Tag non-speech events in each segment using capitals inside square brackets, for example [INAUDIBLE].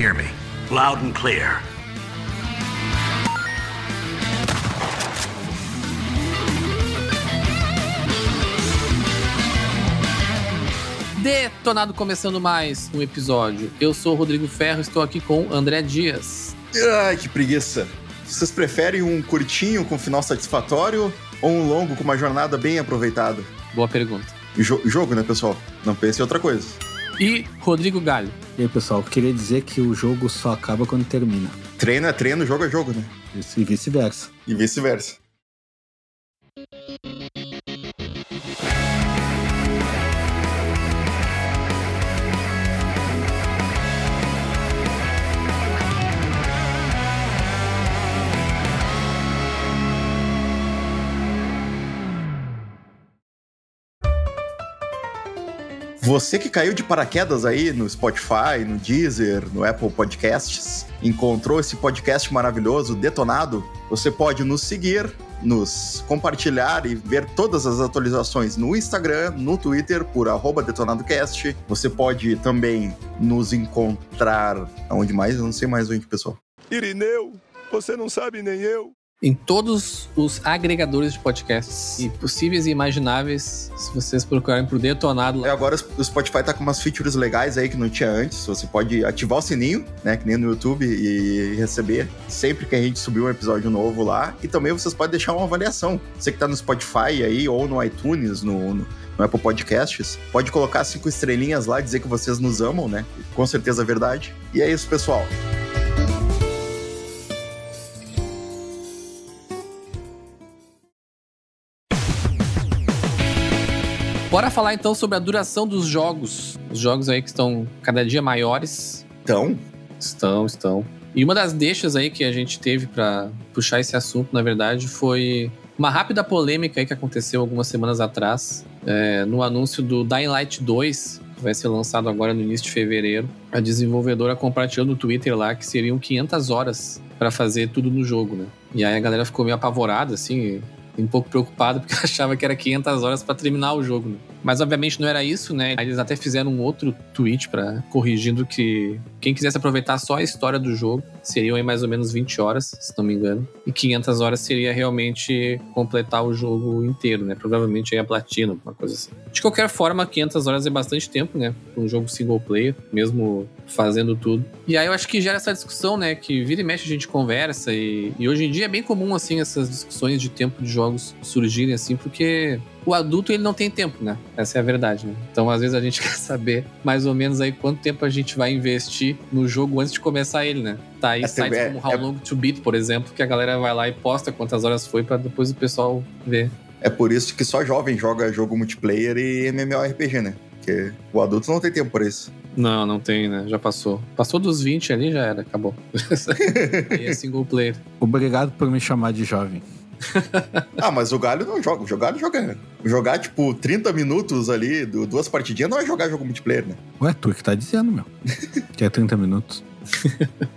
hear me? Loud and clear. Detonado começando mais um episódio. Eu sou o Rodrigo Ferro, estou aqui com o André Dias. Ai, que preguiça. Vocês preferem um curtinho com final satisfatório ou um longo com uma jornada bem aproveitada? Boa pergunta. Jo jogo, né, pessoal? Não pense em outra coisa. E Rodrigo Galho. E aí, pessoal, queria dizer que o jogo só acaba quando termina. Treino é treino, jogo é jogo, né? Isso, e vice-versa. E vice-versa. Você que caiu de paraquedas aí no Spotify, no Deezer, no Apple Podcasts, encontrou esse podcast maravilhoso, detonado, você pode nos seguir, nos compartilhar e ver todas as atualizações no Instagram, no Twitter, por detonadocast. Você pode também nos encontrar. Aonde mais? Eu não sei mais onde, pessoal. Irineu, você não sabe nem eu em todos os agregadores de podcasts e possíveis e imagináveis, se vocês procurarem por Detonado. É, agora o Spotify tá com umas features legais aí que não tinha antes. Você pode ativar o sininho, né, que nem no YouTube, e receber sempre que a gente subir um episódio novo lá. E também vocês podem deixar uma avaliação. Você que tá no Spotify aí, ou no iTunes, no, no no Apple Podcasts, pode colocar cinco estrelinhas lá, dizer que vocês nos amam, né? Com certeza é verdade. E é isso, pessoal. Bora falar então sobre a duração dos jogos. Os jogos aí que estão cada dia maiores. Estão? Estão, estão. E uma das deixas aí que a gente teve para puxar esse assunto, na verdade, foi uma rápida polêmica aí que aconteceu algumas semanas atrás, é, no anúncio do Dying Light 2, que vai ser lançado agora no início de fevereiro. A desenvolvedora compartilhou no Twitter lá que seriam 500 horas para fazer tudo no jogo, né? E aí a galera ficou meio apavorada, assim, um pouco preocupado porque [LAUGHS] achava que era 500 horas para terminar o jogo. Né? Mas obviamente não era isso, né? Eles até fizeram um outro tweet para corrigindo que quem quisesse aproveitar só a história do jogo seriam aí mais ou menos 20 horas, se não me engano, e 500 horas seria realmente completar o jogo inteiro, né? Provavelmente aí a platina, uma coisa assim. De qualquer forma, 500 horas é bastante tempo, né? Um jogo single player, mesmo fazendo tudo. E aí eu acho que gera essa discussão, né? Que vira e mexe a gente conversa e, e hoje em dia é bem comum assim essas discussões de tempo de jogos surgirem assim, porque o adulto ele não tem tempo, né? Essa é a verdade, né? Então, às vezes a gente [LAUGHS] quer saber mais ou menos aí quanto tempo a gente vai investir no jogo antes de começar ele, né? Tá aí é, sites é, como How é, Long to Beat, por exemplo, que a galera vai lá e posta quantas horas foi para depois o pessoal ver. É por isso que só jovem joga jogo multiplayer e MMORPG, né? Porque o adulto não tem tempo por isso. Não, não tem, né? Já passou. Passou dos 20 ali, já era, acabou. [LAUGHS] aí é single player. Obrigado por me chamar de jovem. [LAUGHS] ah, mas o Galho não joga. O Galho joga. Jogar, tipo, 30 minutos ali, duas partidinhas, não é jogar jogo multiplayer, né? Ué, tu é que tá dizendo, meu. [LAUGHS] que é 30 minutos.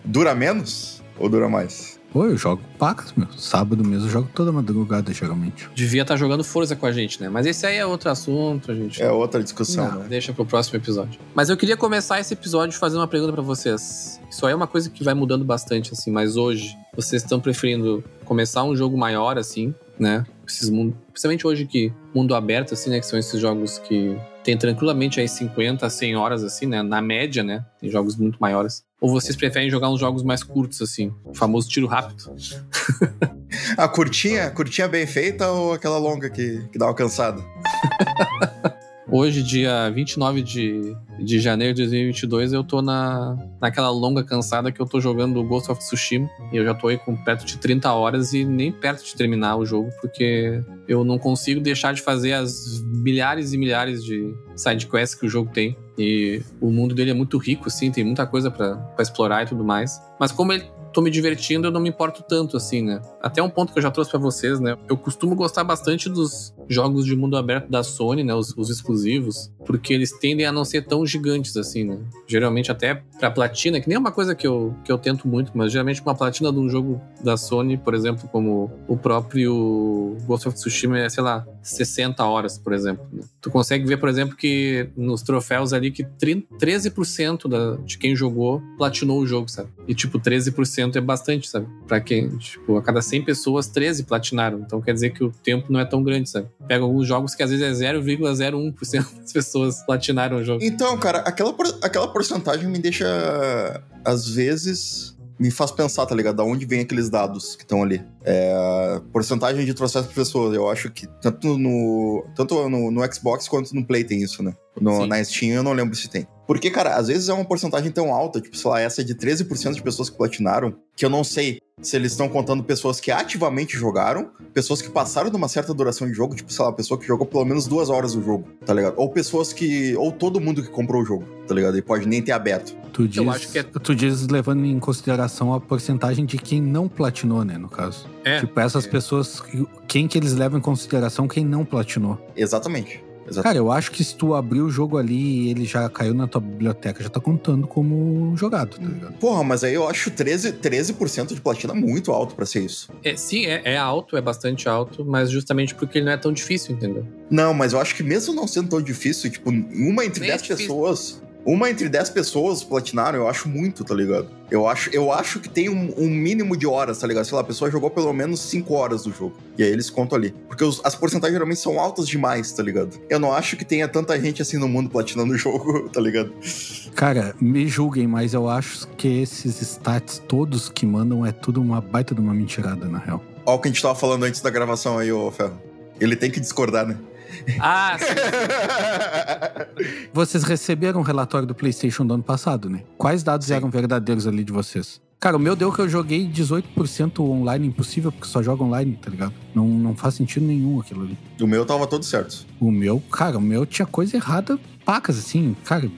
dura menos ou dura mais? Pô, eu jogo pacas, meu. Sábado mesmo eu jogo toda madrugada, geralmente. Devia estar tá jogando força com a gente, né? Mas esse aí é outro assunto, a gente. É outra discussão, Não, né? Deixa pro próximo episódio. Mas eu queria começar esse episódio fazendo uma pergunta para vocês. Isso aí é uma coisa que vai mudando bastante, assim, mas hoje vocês estão preferindo começar um jogo maior, assim, né? Esses mundos, principalmente hoje que mundo aberto, assim, né? Que são esses jogos que tem tranquilamente aí 50 a 100 horas, assim, né? Na média, né? Tem jogos muito maiores. Ou vocês preferem jogar uns jogos mais curtos, assim? O famoso tiro rápido? [LAUGHS] a curtinha, curtinha bem feita ou aquela longa que, que dá uma cansada? [LAUGHS] Hoje, dia 29 de, de janeiro de 2022, eu tô na, naquela longa cansada que eu tô jogando Ghost of Tsushima. E eu já tô aí com perto de 30 horas e nem perto de terminar o jogo, porque eu não consigo deixar de fazer as milhares e milhares de side quests que o jogo tem. E o mundo dele é muito rico, assim, tem muita coisa para explorar e tudo mais. Mas como ele tô me divertindo, eu não me importo tanto assim, né? Até um ponto que eu já trouxe para vocês, né? Eu costumo gostar bastante dos jogos de mundo aberto da Sony, né? Os, os exclusivos, porque eles tendem a não ser tão gigantes assim, né? Geralmente até pra platina, que nem é uma coisa que eu, que eu tento muito, mas geralmente uma platina de um jogo da Sony, por exemplo, como o próprio Ghost of Tsushima é, sei lá, 60 horas, por exemplo. Né? Tu consegue ver, por exemplo, que nos troféus ali que 30, 13% da, de quem jogou platinou o jogo, sabe? E tipo, 13% é bastante, sabe? Pra quem, tipo, a cada 100 pessoas, 13 platinaram. Então quer dizer que o tempo não é tão grande, sabe? Pega alguns jogos que às vezes é 0,01% [LAUGHS] das pessoas platinaram o jogo. Então, cara, aquela, por- aquela porcentagem me deixa, às vezes, me faz pensar, tá ligado? Da onde vem aqueles dados que estão ali. É, porcentagem de processos por pessoa. Eu acho que tanto no, tanto no, no Xbox quanto no Play tem isso, né? No, na Steam eu não lembro se tem. Porque, cara, às vezes é uma porcentagem tão alta, tipo, sei lá, essa é de 13% de pessoas que platinaram, que eu não sei se eles estão contando pessoas que ativamente jogaram, pessoas que passaram de uma certa duração de jogo, tipo, sei lá, pessoa que jogou pelo menos duas horas o jogo, tá ligado? Ou pessoas que. Ou todo mundo que comprou o jogo, tá ligado? E pode nem ter aberto. Tu diz, Eu acho que é- tu diz levando em consideração a porcentagem de quem não platinou, né, no caso. É. Tipo, essas é. pessoas, quem que eles levam em consideração quem não platinou. Exatamente. Exatamente. Cara, eu acho que se tu abrir o jogo ali e ele já caiu na tua biblioteca, já tá contando como jogado, tá ligado? Porra, mas aí eu acho 13%, 13 de platina muito alto pra ser isso. É, sim, é, é alto, é bastante alto, mas justamente porque ele não é tão difícil, entendeu? Não, mas eu acho que mesmo não sendo tão difícil, tipo, uma entre Nem é 10 difícil. pessoas. Uma entre 10 pessoas platinaram, eu acho muito, tá ligado? Eu acho, eu acho que tem um, um mínimo de horas, tá ligado? Sei lá, a pessoa jogou pelo menos 5 horas do jogo. E aí eles contam ali. Porque os- as porcentagens geralmente são altas demais, tá ligado? Eu não acho que tenha tanta gente assim no mundo platinando o [LAUGHS] jogo, tá ligado? Cara, me julguem, mas eu acho que esses stats todos que mandam é tudo uma baita de uma mentirada, na real. Ó, o que a gente tava falando antes da gravação aí, ô Ferro. Ele tem que discordar, né? Ah, sim. Vocês receberam o relatório do PlayStation do ano passado, né? Quais dados Sim. eram verdadeiros ali de vocês? Cara, o meu deu que eu joguei 18% online impossível, porque só joga online, tá ligado? Não, não faz sentido nenhum aquilo ali. o meu tava todo certo. O meu, cara, o meu tinha coisa errada, pacas, assim, cara,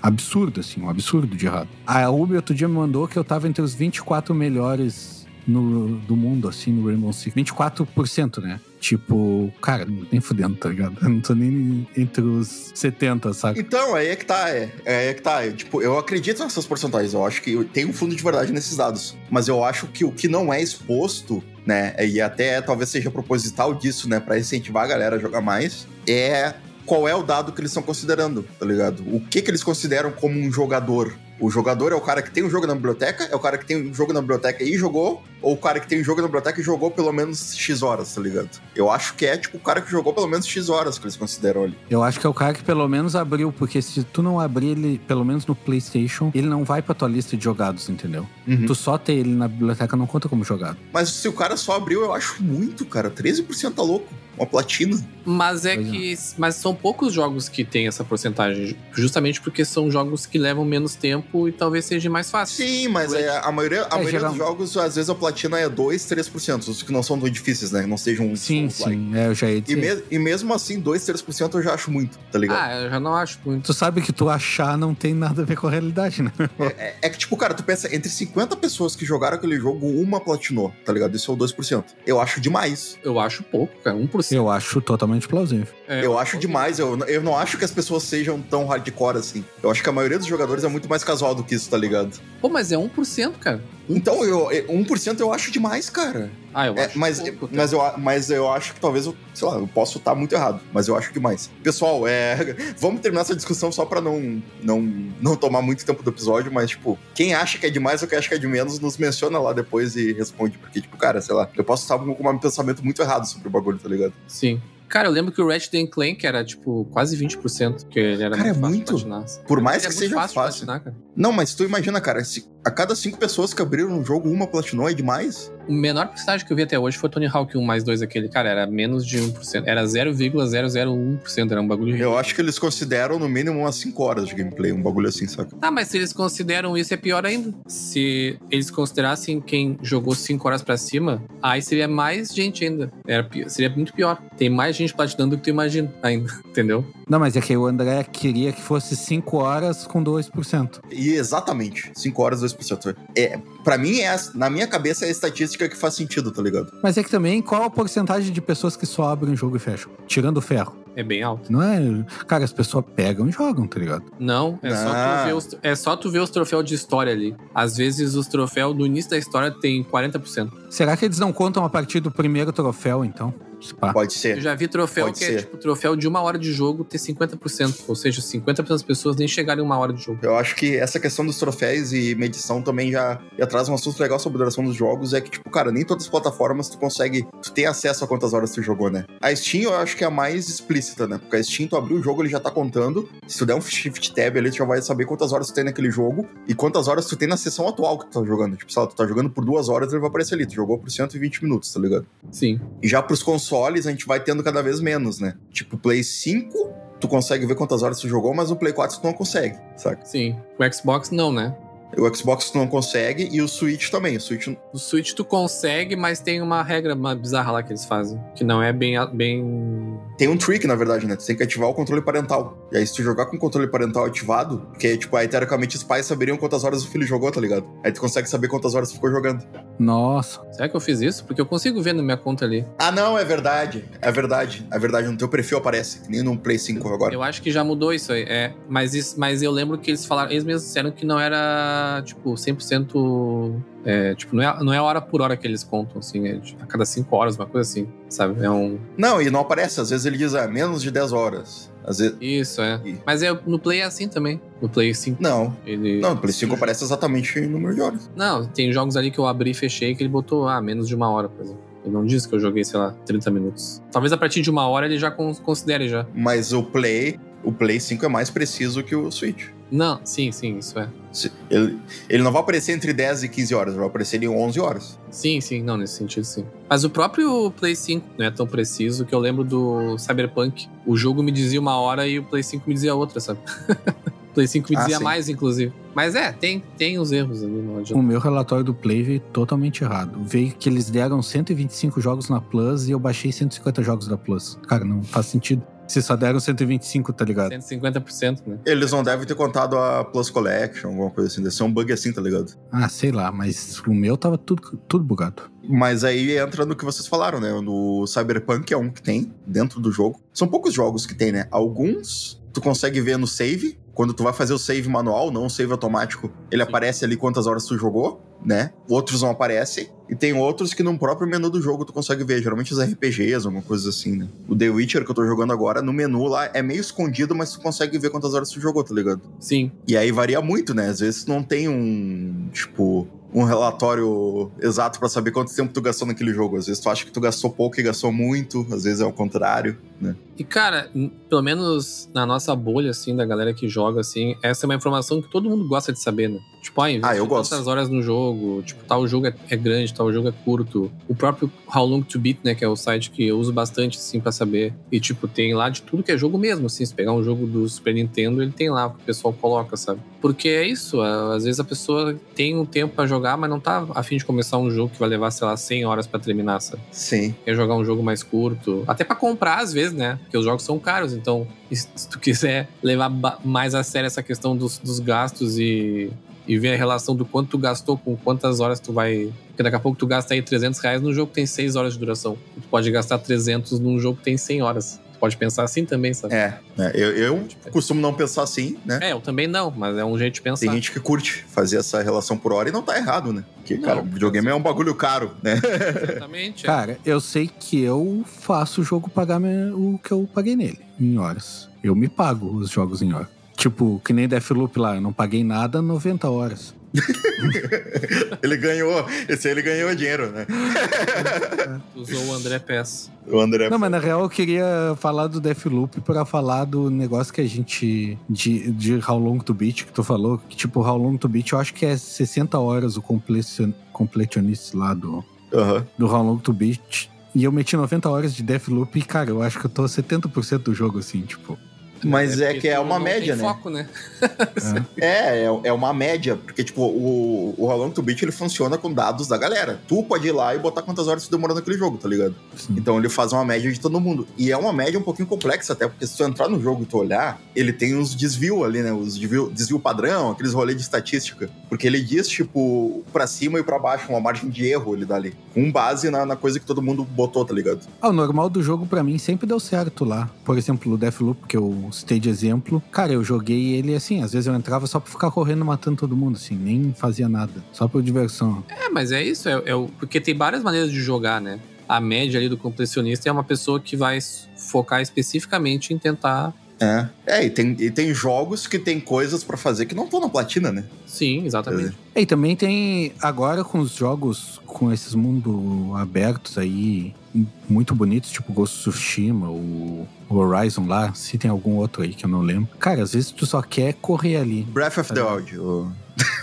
absurdo, assim, um absurdo de errado. A Ubi outro dia me mandou que eu tava entre os 24 melhores no, do mundo, assim, no Rainbow Six. 24%, né? Tipo, cara, nem fudendo, tá ligado? [LAUGHS] Eu não tô nem entre os 70, sabe? Então, aí é que tá, é. É aí é que tá. É, tipo, eu acredito nessas porcentagens. Eu acho que tem um fundo de verdade nesses dados. Mas eu acho que o que não é exposto, né? E até talvez seja proposital disso, né? Pra incentivar a galera a jogar mais, é qual é o dado que eles estão considerando, tá ligado? O que que eles consideram como um jogador? O jogador é o cara que tem um jogo na biblioteca? É o cara que tem um jogo na biblioteca e jogou? Ou o cara que tem um jogo na biblioteca e jogou pelo menos X horas, tá ligado? Eu acho que é, tipo, o cara que jogou pelo menos X horas que eles consideram ali. Eu acho que é o cara que pelo menos abriu, porque se tu não abrir ele, pelo menos no PlayStation, ele não vai pra tua lista de jogados, entendeu? Uhum. Tu só ter ele na biblioteca não conta como jogado. Mas se o cara só abriu, eu acho muito, cara. 13% tá louco. Uma platina. Mas é Pois que. Mas são poucos jogos que tem essa porcentagem. Justamente porque são jogos que levam menos tempo e talvez seja mais fácil. Sim, mas é, a maioria, a É, maioria dos jogos, às vezes a platina é 2, 3%. Os que não são tão difíceis, né? Não sejam um Sim, sim, é, eu já ia E, dizer. me- e mesmo assim, 2, 3% eu já acho muito, tá ligado? Ah, eu já não acho muito. Tu sabe que tu achar não tem nada a ver com a realidade, né? É, é que, tipo, cara, tu pensa, entre 50 pessoas que jogaram aquele jogo, uma platinou, tá ligado? Isso é o 2%. Eu acho demais. Eu acho pouco, cara. 1%. Eu acho totalmente plausível. É, eu acho demais. Eu, eu não acho que as pessoas sejam tão hardcore assim. Eu acho que a maioria dos jogadores é muito mais casual do que isso, tá ligado? Pô, mas é 1%, cara. Então, eu, eu- 1% eu acho demais, cara. Ah, eu É, acho mas, pouco, mas, eu, mas eu acho que talvez eu, sei lá, eu posso estar muito errado, mas eu acho demais. Pessoal, é, [LAUGHS] vamos terminar essa discussão só pra não, não, não tomar muito tempo do episódio, mas, tipo, quem acha que é demais ou quem acha que é de menos, nos menciona lá depois e responde, porque, tipo, cara, sei lá, eu posso estar com um pensamento muito errado sobre o bagulho, tá ligado? Sim. Cara, eu lembro que o Ratchet Clank era, tipo, quase 20%, que ele era Cara, é muito fácil muito. Por mais é que muito seja fácil fácil. platinar, cara. Não, mas tu imagina, cara, se a cada cinco pessoas que abriram um jogo, uma platinou é demais? O menor porcentagem que eu vi até hoje foi Tony Hawk 1 mais 2 aquele. Cara, era menos de 1%. Era 0,001%. Era um bagulho Eu acho que eles consideram no mínimo umas 5 horas de gameplay, um bagulho assim, saca? Tá, mas se eles consideram isso, é pior ainda. Se eles considerassem quem jogou 5 horas pra cima, aí seria mais gente ainda. Era, seria muito pior. Tem mais gente platinando do que tu imagina ainda, [LAUGHS] entendeu? Não, mas é que o André queria que fosse 5 horas com 2%. E exatamente, 5 horas, 92%. É, pra mim, é, a- na minha cabeça, é a estatística que faz sentido, tá ligado? Mas é que também, qual a porcentagem de pessoas que só abrem o jogo e fecham? Tirando o ferro. É bem alto. Não é. Cara, as pessoas pegam e jogam, tá ligado? Não, é, Só, Não. tu ver os, é só tu ver os troféus de história ali. Às vezes os troféus do início da história tem 40%. Será que eles não contam a partir do primeiro troféu, então? Se pá. Pode Eu ser. já vi troféu Pode que é ser. tipo troféu de uma hora de jogo ter 50%. Ou seja, 50% das pessoas nem chegaram em uma hora de jogo. Eu acho que essa questão dos troféus e medição também já, já traz um assunto legal sobre a duração dos jogos. É que, tipo, cara, nem todas as plataformas tu consegue tu ter acesso a quantas horas tu jogou, né? A Steam eu acho que é a mais explícita, né? Porque a Steam, tu abriu o jogo, ele já tá contando. Se tu der um shift tab ali, tu já vai saber quantas horas tu tem naquele jogo e quantas horas tu tem na sessão atual que tu tá jogando. Tipo, sei lá, tu tá jogando por duas horas, ele vai aparecer ali. Tu jogou por 120 minutos, tá ligado? Sim. E já pros consoles, a gente vai tendo cada vez menos, né? Tipo, Play 5, tu consegue ver quantas horas tu jogou, mas o Play 4 tu não consegue, saca? Sim. O Xbox não, né? O Xbox tu não consegue e o Switch também. O Switch No Switch tu consegue, mas tem uma regra uma bizarra lá que eles fazem. Que não é bem. bem... tem um trick, na verdade, né? Tu tem que ativar o controle parental. E aí, se tu jogar com o controle parental ativado, porque, tipo, aí, teoricamente, os pais saberiam quantas horas o filho jogou, tá ligado? Aí tu consegue saber quantas horas tu ficou jogando. Nossa. Será que eu fiz isso? Porque eu consigo ver na minha conta ali. Ah, não, é verdade. É verdade. É verdade. No teu perfil aparece, que nem no Play 5 agora. Eu acho que já mudou isso aí. É, mas, isso, mas eu lembro que eles falaram, eles mesmos disseram que não era, tipo, 100%. É, tipo, não é, não é hora por hora que eles contam, assim, é de- a cada 5 horas, uma coisa assim, sabe? É um. Não, e não aparece. Às vezes ele diz, ah, menos de 10 horas. Às vezes. Isso, é. Ih. Mas é, no Play é assim também. No Play 5. Não. Ele, Não, no Play 5 aparece exatamente o número de horas. Não, tem jogos ali que eu abri e fechei que ele botou, ah, menos de uma hora, por exemplo. Ele não disse que eu joguei, sei lá, 30 minutos. Talvez a partir de uma hora ele já con- considere já. Mas o Play. O Play 5 é mais preciso que o Switch. Não, sim, sim, isso é. Ele, ele não vai aparecer entre 10 e 15 horas, vai aparecer em 11 horas. Sim, sim, não, nesse sentido sim. Mas o próprio Play 5 não é tão preciso que eu lembro do Cyberpunk. O jogo me dizia uma hora e o Play 5 me dizia outra, sabe? o [LAUGHS] Play 5 me Ah, dizia sim. mais, inclusive. Mas é, tem, tem os erros ali, não O adianta. meu relatório do Play veio totalmente errado. Veio que eles deram 125 jogos na Plus e eu baixei 150 jogos da Plus. Cara, não faz sentido. Se só deram 125, tá ligado? 150%, né? Eles não devem ter contado a Plus Collection, alguma coisa assim. Deve ser um bug assim, tá ligado? Ah, sei lá, mas o meu tava tudo, tudo bugado. Mas aí entra no que vocês falaram, né? No Cyberpunk é um que tem dentro do jogo. São poucos jogos que tem, né? Alguns tu consegue ver no save. Quando tu vai fazer o save manual, não o save automático, ele Sim. aparece ali quantas horas tu jogou, né? Outros não aparecem. E tem outros que no próprio menu do jogo tu consegue ver. Geralmente os RPGs, alguma coisa assim, né? O The Witcher que eu tô jogando agora, no menu lá é meio escondido, mas tu consegue ver quantas horas tu jogou, tá ligado? Sim. E aí varia muito, né? Às vezes não tem um, tipo, um relatório exato pra saber quanto tempo tu gastou naquele jogo. Às vezes tu acha que tu gastou pouco e gastou muito, às vezes é o contrário, né? E, cara, pelo menos na nossa bolha, assim, da galera que joga, assim, essa é uma informação que todo mundo gosta de saber, né? Tipo, ah, Ah, eu gosto. tantas horas no jogo, tipo, tal jogo é, é grande, tal jogo é curto. O próprio How Long To Beat, né, que é o site que eu uso bastante, assim, pra saber. E, tipo, tem lá de tudo que é jogo mesmo, assim, se pegar um jogo do Super Nintendo, ele tem lá o que o pessoal coloca, sabe? Porque é isso, às vezes a pessoa tem um tempo pra jogar, mas não tá afim de começar um jogo que vai levar, sei lá, 100 horas pra terminar, sabe? Sim. quer jogar um jogo mais curto. Até pra comprar, às vezes, né? Porque os jogos são caros, então [LAUGHS] se tu quiser levar mais a sério essa questão dos, dos gastos e, e ver a relação do quanto tu gastou com quantas horas tu vai. Porque daqui a pouco tu gasta aí 300 reais num jogo que tem 6 horas de duração. Tu pode gastar 300 num jogo que tem 100 horas. Tu pode pensar assim também, sabe? É, né? eu, eu costumo não pensar assim, né? É, eu também não, mas é um jeito de pensar. Tem gente que curte fazer essa relação por hora e não tá errado, né? Porque, Não, cara, videogame é um bagulho caro, né? Exatamente. é. Cara, eu sei que eu faço o jogo pagar me- o que eu paguei nele, em horas. Eu me pago os jogos em hora. Tipo, que nem Deathloop lá, eu não paguei nada 90 horas. [LAUGHS] ele ganhou, esse aí ele ganhou dinheiro, né? [LAUGHS] Usou o André Pes. O André. Não, mas na real eu queria falar do Deathloop pra falar do negócio que a gente. de, de How Long to Beat, que tu falou. Que tipo, How Long to Beat eu acho que é 60 horas o completion, completionist lá do, Aham. do How Long to Beat. E eu meti 90 horas de Deathloop e, cara, eu acho que eu tô 70% do jogo, assim, tipo. Mas é, porque que é uma não média, tem né? foco, né? [LAUGHS] É, é, é uma média, porque, tipo, o, o How Long to Beat ele funciona com dados da galera. Tu pode ir lá e botar quantas horas tu demorou naquele jogo, tá ligado? Sim. Então ele faz uma média de todo mundo. E é uma média um pouquinho complexa, até, porque se tu entrar no jogo e tu olhar, ele tem uns desvio ali, né? Os desvio, desvio padrão, aqueles rolês de estatística. Porque ele diz, tipo, pra cima e pra baixo, uma margem de erro ele dá ali. Com base na, na coisa que todo mundo botou, tá ligado? Ah, o normal do jogo pra mim sempre deu certo lá. Por exemplo, o Deathloop, que eu citei de exemplo. Cara, eu joguei ele assim, às vezes eu entrava só pra ficar correndo matando todo mundo, assim, nem fazia nada. Só por diversão. É, mas é isso, é, é o- porque tem várias maneiras de jogar, né? A média ali do completionista é uma pessoa que vai focar especificamente em tentar. É. É, e tem, e tem jogos que tem coisas pra fazer que não estão na platina, né? Sim, exatamente. E também tem, agora com os jogos, com esses mundos abertos aí, muito bonitos, tipo Ghost of Tsushima, o Horizon lá, se tem algum outro aí que eu não lembro. Cara, às vezes tu só quer correr ali. Breath of the É. Wild.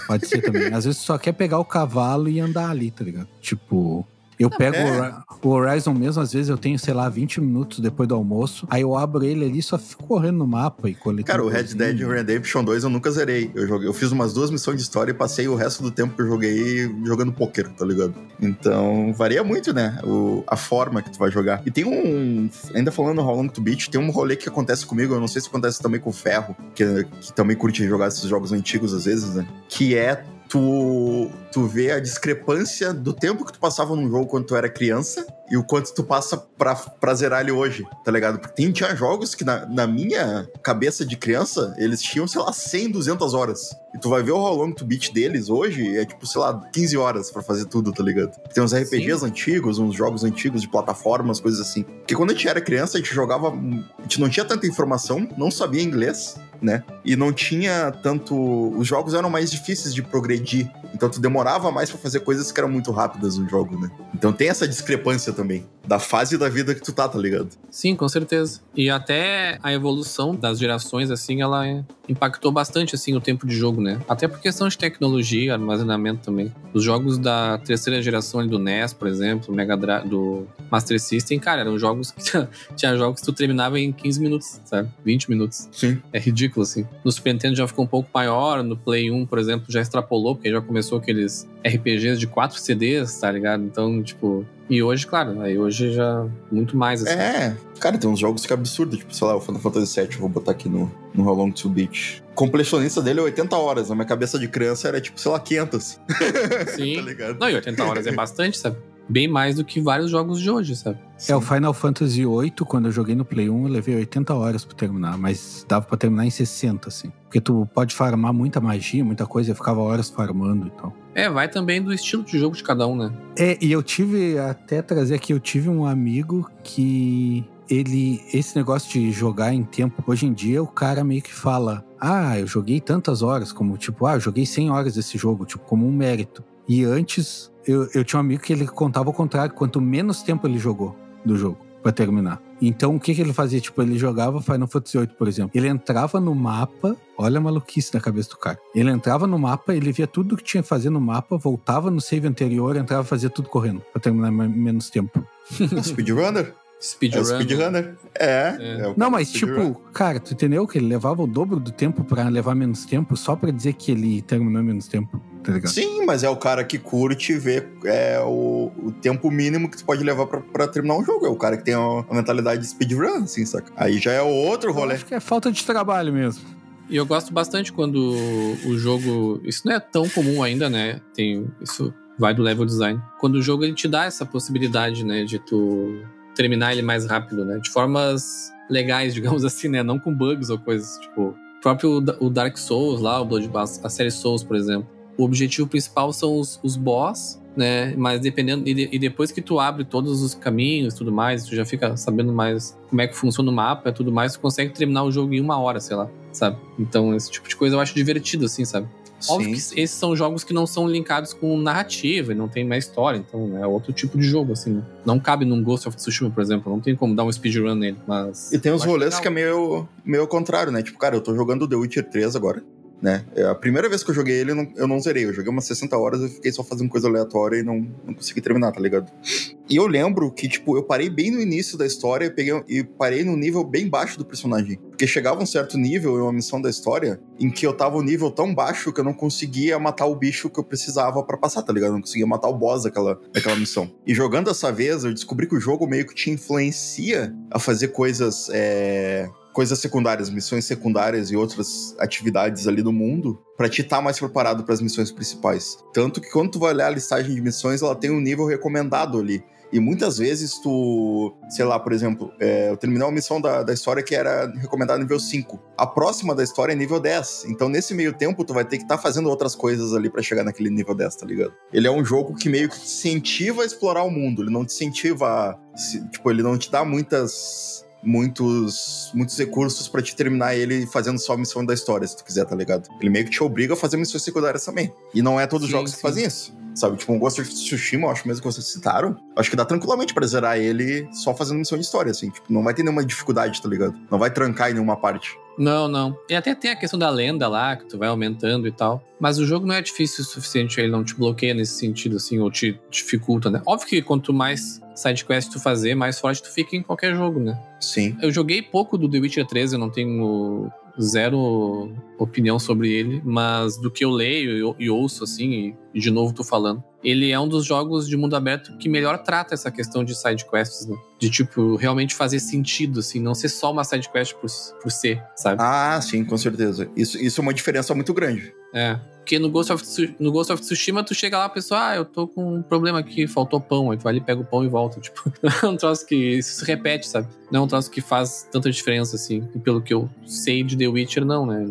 Pode ser também. Às vezes tu só quer pegar o cavalo e andar ali, tá ligado? Tipo. Eu pego é. o Hori- o Horizon mesmo, às vezes eu tenho, sei lá, 20 minutos depois do almoço. Aí eu abro ele ali e só fico correndo no mapa e coletando. Cara, o Red. Dead Redemption 2 eu nunca zerei. Eu, joguei, eu fiz umas duas missões de história e passei o resto do tempo que eu joguei jogando poker, tá ligado? Então, varia muito, né? O, a forma que tu vai jogar. E tem um. Ainda falando How Long to Beat, tem um rolê que acontece comigo, eu não sei se acontece também com o Ferro, que, que também curte jogar esses jogos antigos às vezes, né? Que é tu, tu vê a discrepância do tempo que tu passava num jogo quando tu era criança e o quanto tu passa pra, pra zerar ele hoje, tá ligado? Porque tem, tinha jogos que na, na minha cabeça de criança, eles tinham, sei lá, 100, 200 horas. E tu vai ver o How Long to Beat deles hoje, é tipo, sei lá, 15 horas pra fazer tudo, tá ligado? Tem uns RPGs antigos, uns jogos antigos de plataformas, coisas assim. Porque quando a gente era criança, a gente jogava... A gente não tinha tanta informação, não sabia inglês, né? E não tinha tanto. Os jogos eram mais difíceis de progredir. Então tu demorava mais pra fazer coisas que eram muito rápidas no jogo, né? Então tem essa discrepância também. Da fase da vida que tu tá, tá ligado? Sim, com certeza. E até a evolução das gerações, assim, ela impactou bastante, assim, o tempo de jogo, né? Até por questão de tecnologia, armazenamento também. Os jogos da terceira geração ali do NES, por exemplo, Mega Drive, do Master System, cara, eram jogos que [LAUGHS] tinha jogos que tu terminava em 15 minutos, sabe? 20 minutos. Sim. É ridículo, assim. No Super Nintendo já ficou um pouco maior, no Play 1, por exemplo, já extrapolou, porque já começou aqueles RPGs de 4 CDs, tá ligado? Então, tipo. E hoje, claro, aí hoje já muito mais, assim. É. Cara, tem uns jogos que é absurdo. Tipo, sei lá, o Final Fantasy VII, eu vou botar aqui no, no How Long to Beat. Completionista dele é 80 horas. Na minha cabeça de criança era tipo, sei lá, 500. [LAUGHS] Sim. tá ligado? Não, e 80 horas é bastante, sabe? Bem mais do que vários jogos de hoje, sabe? É, o Final Fantasy VIII, quando eu joguei no Play 1, eu levei 80 horas pra terminar, mas dava pra terminar em 60, assim. Porque tu pode farmar muita magia, muita coisa, eu ficava horas farmando e tal. É, vai também do estilo de jogo de cada um, né? É, e eu tive, até trazer aqui, eu tive um amigo que ele, esse negócio de jogar em tempo, hoje em dia o cara meio que fala, ah, eu joguei tantas horas, como tipo, ah, eu joguei 100 horas desse jogo, tipo, como um mérito. E antes, eu, eu tinha um amigo que ele contava o contrário, quanto menos tempo ele jogou do jogo pra terminar. Então, o que que ele fazia? Tipo, ele jogava Final Fantasy VIII, por exemplo. Ele entrava no mapa, olha a maluquice da cabeça do cara. Ele entrava no mapa, ele via tudo que tinha que fazer no mapa, voltava no save anterior, entrava e fazia tudo correndo, pra terminar menos tempo. [LAUGHS] Speedrunner? É o Speedrun. speedrunner. É. É. é o Não, mas tipo, cara, tu entendeu que ele levava o dobro do tempo pra levar menos tempo só pra dizer que ele terminou em menos tempo, tá ligado? Sim, mas é o cara que curte ver é, o, o tempo mínimo que tu pode levar pra, pra terminar um jogo. É o cara que tem a, a mentalidade de speedrun, assim, saca? Aí já é outro Eu rolê. acho que é falta de trabalho mesmo. E eu gosto bastante quando o jogo. Isso não é tão comum ainda, né? Tem. Isso vai do level design. Quando o jogo ele te dá essa possibilidade, né? De tu terminar ele mais rápido, né? De formas legais, [LAUGHS] digamos assim, né? Não com bugs ou coisas. Tipo, o próprio o Dark Souls lá, o Blood, a a série Souls, por exemplo. O objetivo principal são os, os boss, né? Mas dependendo. E, de- e depois que tu abre todos os caminhos tudo mais, tu já fica sabendo mais como é que funciona o mapa e tudo mais, tu consegue terminar o jogo em uma hora, sei lá, sabe? Então, esse tipo de coisa eu acho divertido, assim, sabe? Óbvio Sim. que esses são jogos que não são linkados com narrativa e não tem mais história, então é outro tipo de jogo, assim, né? Não cabe num Ghost of Tsushima, por exemplo, não tem como dar um speedrun nele, mas... E tem uns rolês legal. que é meio, meio ao contrário, né? Tipo, cara, eu tô jogando The Witcher 3 agora. Né? É a primeira vez que eu joguei ele, eu não, eu zerei. Eu joguei umas 60 horas e fiquei só fazendo coisa aleatória e não, não consegui terminar, tá ligado? E eu lembro que, tipo, eu parei bem no início da história peguei, e parei no nível bem baixo do personagem. Porque chegava um certo nível em uma missão da história em que eu tava um nível tão baixo que eu não conseguia matar o bicho que eu precisava para passar, tá ligado? Eu não conseguia matar o boss daquela, daquela missão. E jogando dessa vez, eu descobri que o jogo meio que te influencia a fazer coisas. É coisas secundárias, missões secundárias e outras atividades ali do mundo, para te estar tá mais preparado para as missões principais. Tanto que quando tu vai olhar a listagem de missões, ela tem um nível recomendado ali. E muitas vezes tu, sei lá, por exemplo, é, eu terminei uma missão da, da história que era recomendada nível 5. A próxima da história é nível 10. Então, nesse meio tempo, tu vai ter que estar tá fazendo outras coisas ali para chegar naquele nível 10, tá ligado? Ele é um jogo que meio que te incentiva a explorar o mundo. Ele não te incentiva. A, tipo, ele não te dá muitas muitos, muitos recursos para te terminar ele fazendo só a missão da história, se tu quiser, tá ligado? Ele meio que te obriga a fazer missões secundárias também. E não é todos os jogos sim. que fazem isso. Sabe, tipo, um Ghost of Tsushima, eu acho mesmo que vocês citaram, acho que dá tranquilamente pra zerar ele só fazendo missão de história, assim. Tipo, não vai ter nenhuma dificuldade, tá ligado? Não vai trancar em nenhuma parte. Não, não. E até tem a questão da lenda lá, que tu vai aumentando e tal. Mas o jogo não é difícil o suficiente, ele não te bloqueia nesse sentido, assim, ou te dificulta, né? Óbvio que quanto mais sidequest tu fazer, mais forte tu fica em qualquer jogo, né? Sim. Eu joguei pouco do The Witcher 3, eu não tenho zero opinião sobre ele, mas do que eu leio e, ouço, assim, e de novo tô falando, ele é um dos jogos de mundo aberto que melhor trata essa questão de side quests, né? De, tipo, realmente fazer sentido, assim, não ser só uma side quest por, por ser, sabe? Ah, sim, com certeza. Isso, isso é uma diferença muito grande. É. Porque no Ghost, of, no Ghost of Tsushima, tu chega lá, a pessoa, ah, eu tô com um problema aqui, faltou pão. Aí tu vai ali, pega o pão e volta. [LAUGHS] Tipo, é um troço que isso se repete, sabe? Não é um troço que faz tanta diferença, assim. E pelo que eu sei de The Witcher, não, né?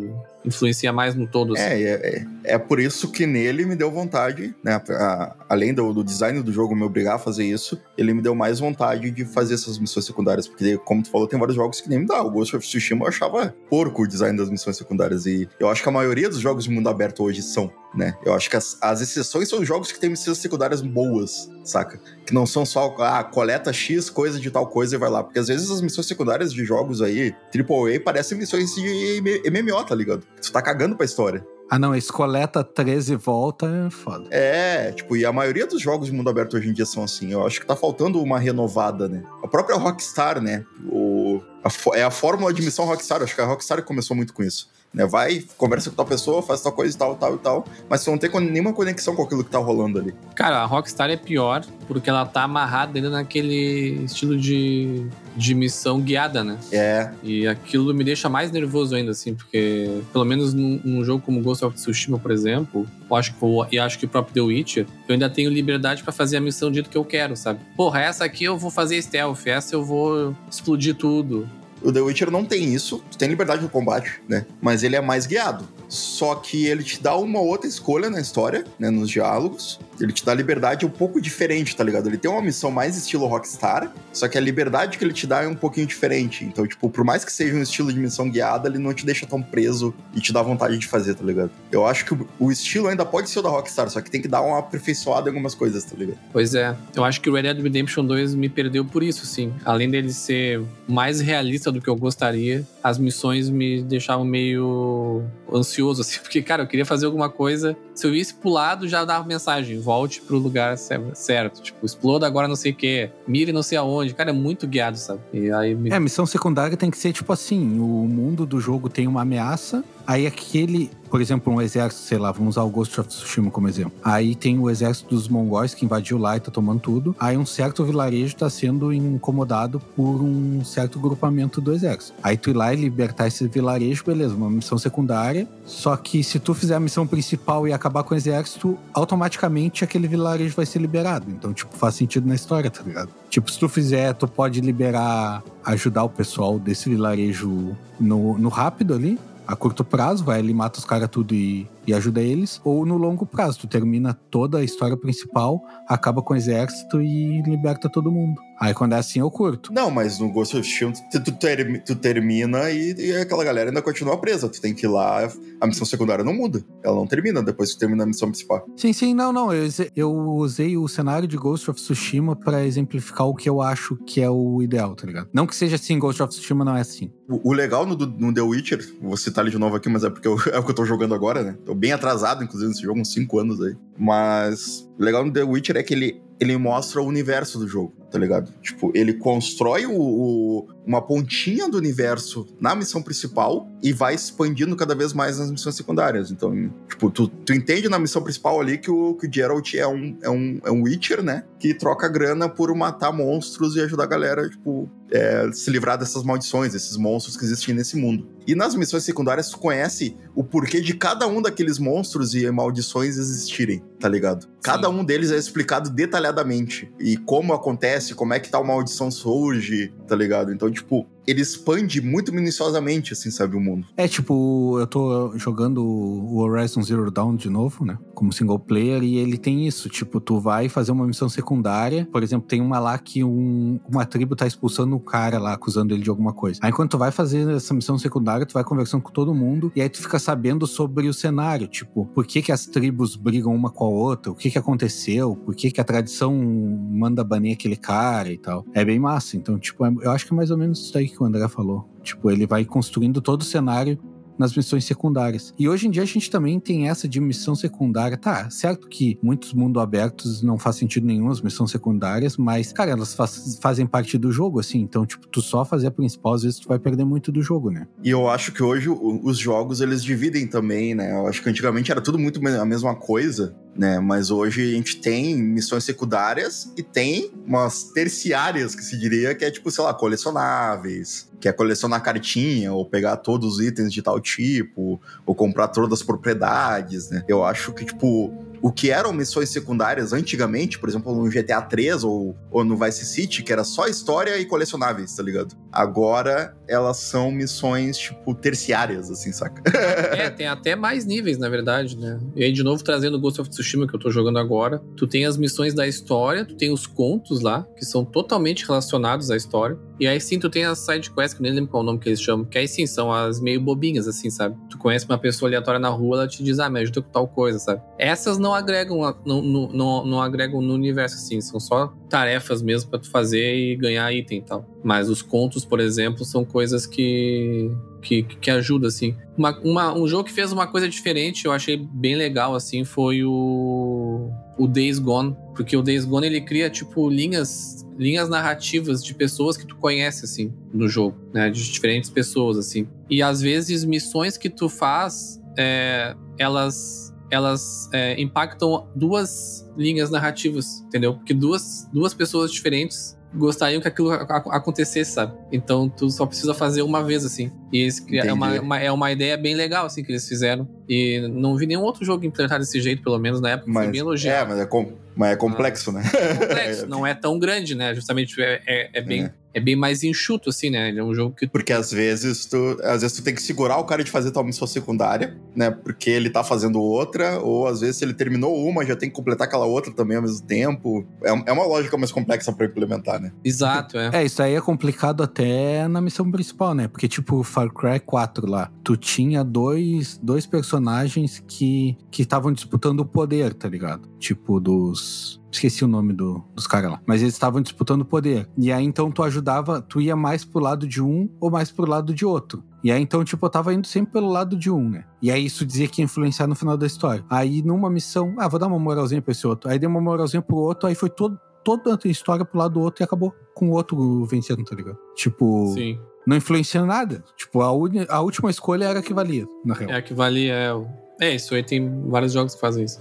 influencia mais no todo. Assim. É, é, é, por isso que nele me deu vontade, né? A, além do, do, design do jogo me obrigar a fazer isso, ele me deu mais vontade de fazer essas missões secundárias. Porque, como tu falou, tem vários jogos que nem me dá. O Ghost of Tsushima eu achava porco o design das missões secundárias. E eu acho que a maioria dos jogos de mundo aberto hoje são, né? Eu acho que as, as exceções são jogos que têm missões secundárias boas, saca? Que não são só, ah, coleta X coisa de tal coisa e vai lá. Porque às vezes as missões secundárias de jogos aí, AAA, parecem missões de MMO, tá ligado? Tu tá cagando pra história. Ah, não, esse coleta 13 e volta é foda. É, tipo, e a maioria dos jogos de mundo aberto hoje em dia são assim. Eu acho que tá faltando uma renovada, né? A própria Rockstar, né? O, a, é a fórmula de missão Rockstar. Acho que a Rockstar começou muito com isso né? Vai, conversa com tal pessoa, faz tal coisa e tal, tal e tal, mas você não tem nenhuma conexão com aquilo que tá rolando ali. Cara, a Rockstar é pior porque ela tá amarrada ainda naquele estilo de, de missão guiada, né? É. E aquilo me deixa mais nervoso ainda, assim, porque pelo menos num, num jogo como Ghost of Tsushima, por exemplo, eu acho que, e acho que o próprio The Witcher, eu ainda tenho liberdade para fazer a missão do jeito que eu quero, sabe? Porra, essa aqui eu vou fazer stealth, essa eu vou explodir tudo. O The Witcher não tem isso, tu tem liberdade no combate, né? Mas ele é mais guiado. Só que ele te dá uma outra escolha na história, né? Nos diálogos. Ele te dá liberdade um pouco diferente, tá ligado? Ele tem uma missão mais estilo Rockstar, só que a liberdade que ele te dá é um pouquinho diferente. Então, tipo, por mais que seja um estilo de missão guiada, ele não te deixa tão preso e te dá vontade de fazer, tá ligado? Eu acho que o estilo ainda pode ser o da Rockstar, só que tem que dar uma aperfeiçoada em algumas coisas, tá ligado? Pois é. Eu acho que o Red Dead Redemption 2 me perdeu por isso, sim. Além dele ser mais realista do que eu gostaria, as missões me deixavam meio ansioso, assim, [LAUGHS] porque, cara, eu queria fazer alguma coisa. Se eu visse pro lado, já dava mensagem: volte pro lugar certo. Tipo, exploda agora não sei o que, mire não sei aonde. Cara, é muito guiado, sabe? E aí me... É, missão secundária tem que ser tipo assim: o mundo do jogo tem uma ameaça, aí aquele por exemplo, um exército, sei lá, vamos usar o Ghost of Tsushima como exemplo. Aí tem o exército dos mongóis que invadiu lá e tá tomando tudo. Aí um certo vilarejo tá sendo incomodado por um certo grupamento do exército. Aí tu ir lá e libertar esse vilarejo, beleza, uma missão secundária. Só que se tu fizer a missão principal e acabar com o exército, automaticamente aquele vilarejo vai ser liberado. Então, tipo, faz sentido na história, tá ligado? Tipo, se tu fizer, tu pode liberar, ajudar o pessoal desse vilarejo no, no rápido ali a curto prazo, vai ali, mata os caras tudo e, e ajuda eles, ou no longo prazo, tu termina toda a história principal, acaba com o exército e liberta todo mundo. Aí quando é assim eu curto. Não, mas no Ghost of Tsushima tu, tu, termi- tu termina e, e aquela galera ainda continua presa. Tu tem que ir lá, a missão secundária não muda. Ela não termina depois que tu termina a missão principal. Sim, sim, não, não. Eu, eu usei o cenário de Ghost of Tsushima pra exemplificar o que eu acho que é o ideal, tá ligado? Não que seja assim, Ghost of Tsushima não é assim. O, o legal no, no The Witcher, vou citar ele de novo aqui, mas é porque eu- [LAUGHS] é o que eu tô jogando agora, né? Tô bem atrasado, inclusive, nesse jogo, uns 5 anos aí. Mas o legal no The Witcher é que ele, ele mostra o universo do jogo, tá ligado? Tipo, ele constrói o, o- uma pontinha do universo na missão principal e vai expandindo cada vez mais nas missões secundárias. Então, tipo, tu, tu entende na missão principal ali que o, que o Geralt é um, é, um, é um Witcher, né? Que troca grana por matar monstros e ajudar a galera, tipo, é, se livrar dessas maldições, desses monstros que existem nesse mundo. E nas missões secundárias, tu conhece o porquê de cada um daqueles monstros e maldições existirem, tá ligado? Cada um deles é explicado detalhadamente. E como acontece, como é que tal maldição surge, tá ligado? Então, tipo, ele expande muito minuciosamente, assim, sabe, o mundo. É tipo, eu tô jogando o Horizon Zero Dawn de novo, né? Como single player, e ele tem isso. Tipo, tu vai fazer uma missão secundária. Por exemplo, tem uma lá que um- uma tribo tá expulsando o cara lá, acusando ele de alguma coisa. Aí quando tu vai fazer essa missão secundária, tu vai conversando com todo mundo, e aí tu fica sabendo sobre o cenário. Tipo, por que que as tribos brigam uma com a outra? O que que aconteceu? Por que que a tradição manda banir aquele cara e tal? É bem massa. Então, tipo, é- eu acho que é mais ou menos isso aí que o André falou. Tipo, ele vai construindo todo o cenário nas missões secundárias. E hoje em dia a gente também tem essa de missão secundária. Tá, certo que muitos mundo abertos não faz sentido nenhum as missões secundárias, mas, cara, elas faz- fazem parte do jogo, assim. Então, tipo, tu só fazer a principal, às vezes tu vai perder muito do jogo, né? E eu acho que hoje os jogos eles dividem também, né? Eu acho que antigamente era tudo muito a mesma coisa, né? Mas hoje a gente tem missões secundárias e tem umas terciárias, que se diria, que é tipo, sei lá, colecionáveis, que é colecionar cartinha ou pegar todos os itens de tal tipo, ou comprar todas as propriedades, né? Eu acho que, tipo, o que eram missões secundárias antigamente, por exemplo, no GTA 3 ou, ou no Vice City, que era só história e colecionáveis, tá ligado? Agora elas são missões, tipo, terciárias, assim, saca? [LAUGHS] É, tem até mais níveis, na verdade, né? E aí, de novo, trazendo Ghost of Tsushima que eu tô jogando agora, tu tem as missões da história, tu tem os contos lá, que são totalmente relacionados à história. E aí sim, tu tem as side quests, que eu nem lembro qual é o nome que eles chamam, que aí sim, são as meio bobinhas, assim, sabe? Tu conhece uma pessoa aleatória na rua, ela te diz, ah, me ajuda com tal coisa, sabe? Essas não agregam, não, não, não, não agregam no universo, assim, são só tarefas mesmo pra tu fazer e ganhar item e tal. Mas os contos, por exemplo, são coisas que, que, que ajudam, assim. Uma, uma- um jogo que fez uma coisa diferente, eu achei bem legal, assim, foi o, o Days Gone. Porque o Days Gone, ele cria, tipo, linhas, linhas narrativas de pessoas que tu conhece, assim, no jogo, né? De diferentes pessoas, assim. E, às vezes, missões que tu faz, é, elas... Elas é, impactam duas linhas narrativas, entendeu? Porque duas, duas pessoas diferentes gostariam que aquilo acontecesse, sabe? Então tu só precisa fazer uma vez, assim. E eles cria- é, uma, uma- é uma ideia bem legal, assim, que eles fizeram. E não vi nenhum outro jogo implementar desse jeito, pelo menos na época. foi Mas, bem é, mas é, com- mas é complexo, né? complexo, não é tão grande, né? Justamente é, é, é bem, É. bem mais enxuto, assim, né? Ele é um jogo que Porque às vezes tu, às vezes tu tem que segurar o cara de fazer tua missão secundária, né? Porque ele tá fazendo outra, ou às vezes se ele terminou uma, já tem que completar aquela outra também ao mesmo tempo. É, é uma lógica mais complexa pra implementar, né? Exato, é. É, isso aí é complicado até na missão principal, né? Porque, tipo, Far Cry 4 lá, tu tinha dois, dois personagens que que estavam disputando o poder, tá ligado? Tipo, dos. Esqueci o nome do- dos caras lá. Mas eles estavam disputando poder. E aí, então, tu ajudava, tu ia mais pro lado de um ou mais pro lado de outro. E aí, então, tipo, eu tava indo sempre pelo lado de um, né? E aí, isso dizia que ia influenciar no final da história. Aí, numa missão, ah, vou dar uma moralzinha pra esse outro. Aí, dei uma moralzinha pro outro, aí foi todo, toda a história pro lado do outro e acabou com o outro vencendo, tá ligado? Tipo, Sim. não influencia em nada. Tipo, a, uni- a última escolha era a que valia, na real. É a que valia. É, o- é, isso aí tem vários jogos que fazem isso.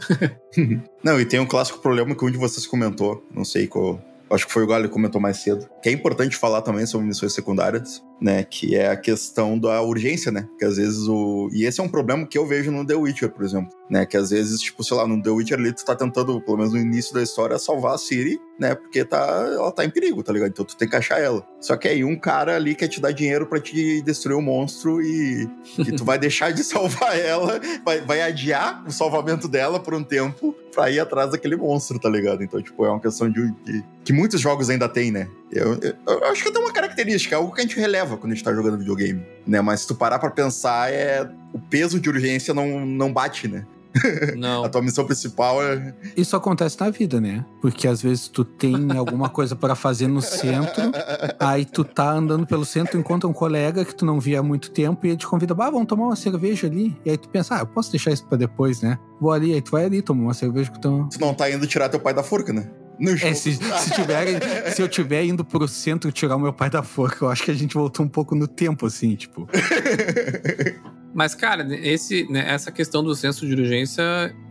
[LAUGHS] Não, e tem um clássico problema que um de vocês comentou, não sei qual. Acho que foi o Galho que comentou mais cedo. Que é importante falar também sobre missões secundárias, né? Que é a questão da urgência, né? Que às vezes o. E esse é um problema que eu vejo no The Witcher, por exemplo. Né? Que às vezes, tipo, sei lá, no The Witcher ali, tu tá tentando, pelo menos no início da história, salvar a Ciri, né? Porque tá, ela tá em perigo, tá ligado? Então tu tem que achar ela. Só que aí um cara ali quer te dar dinheiro pra te destruir o monstro e, e tu vai [LAUGHS] deixar de salvar ela, vai, vai adiar o salvamento dela por um tempo pra ir atrás daquele monstro, tá ligado? Então, tipo, é uma questão de, de- que muitos jogos ainda tem, né? Eu, eu, eu acho que é até uma característica, é algo que a gente releva quando a gente tá jogando videogame, né? Mas se tu parar pra pensar, é o peso de urgência não, não bate, né? [LAUGHS] Não. A tua missão principal é. Isso acontece na vida, né? Porque às vezes tu tem alguma coisa para fazer no centro, [LAUGHS] aí tu tá andando pelo centro, encontra um colega que tu não via há muito tempo e ele te convida, bah, vamos tomar uma cerveja ali. E aí tu pensa, ah, eu posso deixar isso pra depois, né? Vou ali, aí tu vai ali, toma uma cerveja com teu. Tu não tá indo tirar teu pai da forca, né? No jogo. É, se, se, tiver, se eu tiver indo pro centro tirar o meu pai da forca, eu acho que a gente voltou um pouco no tempo, assim, tipo. Mas, cara, esse, né, essa questão do senso de urgência,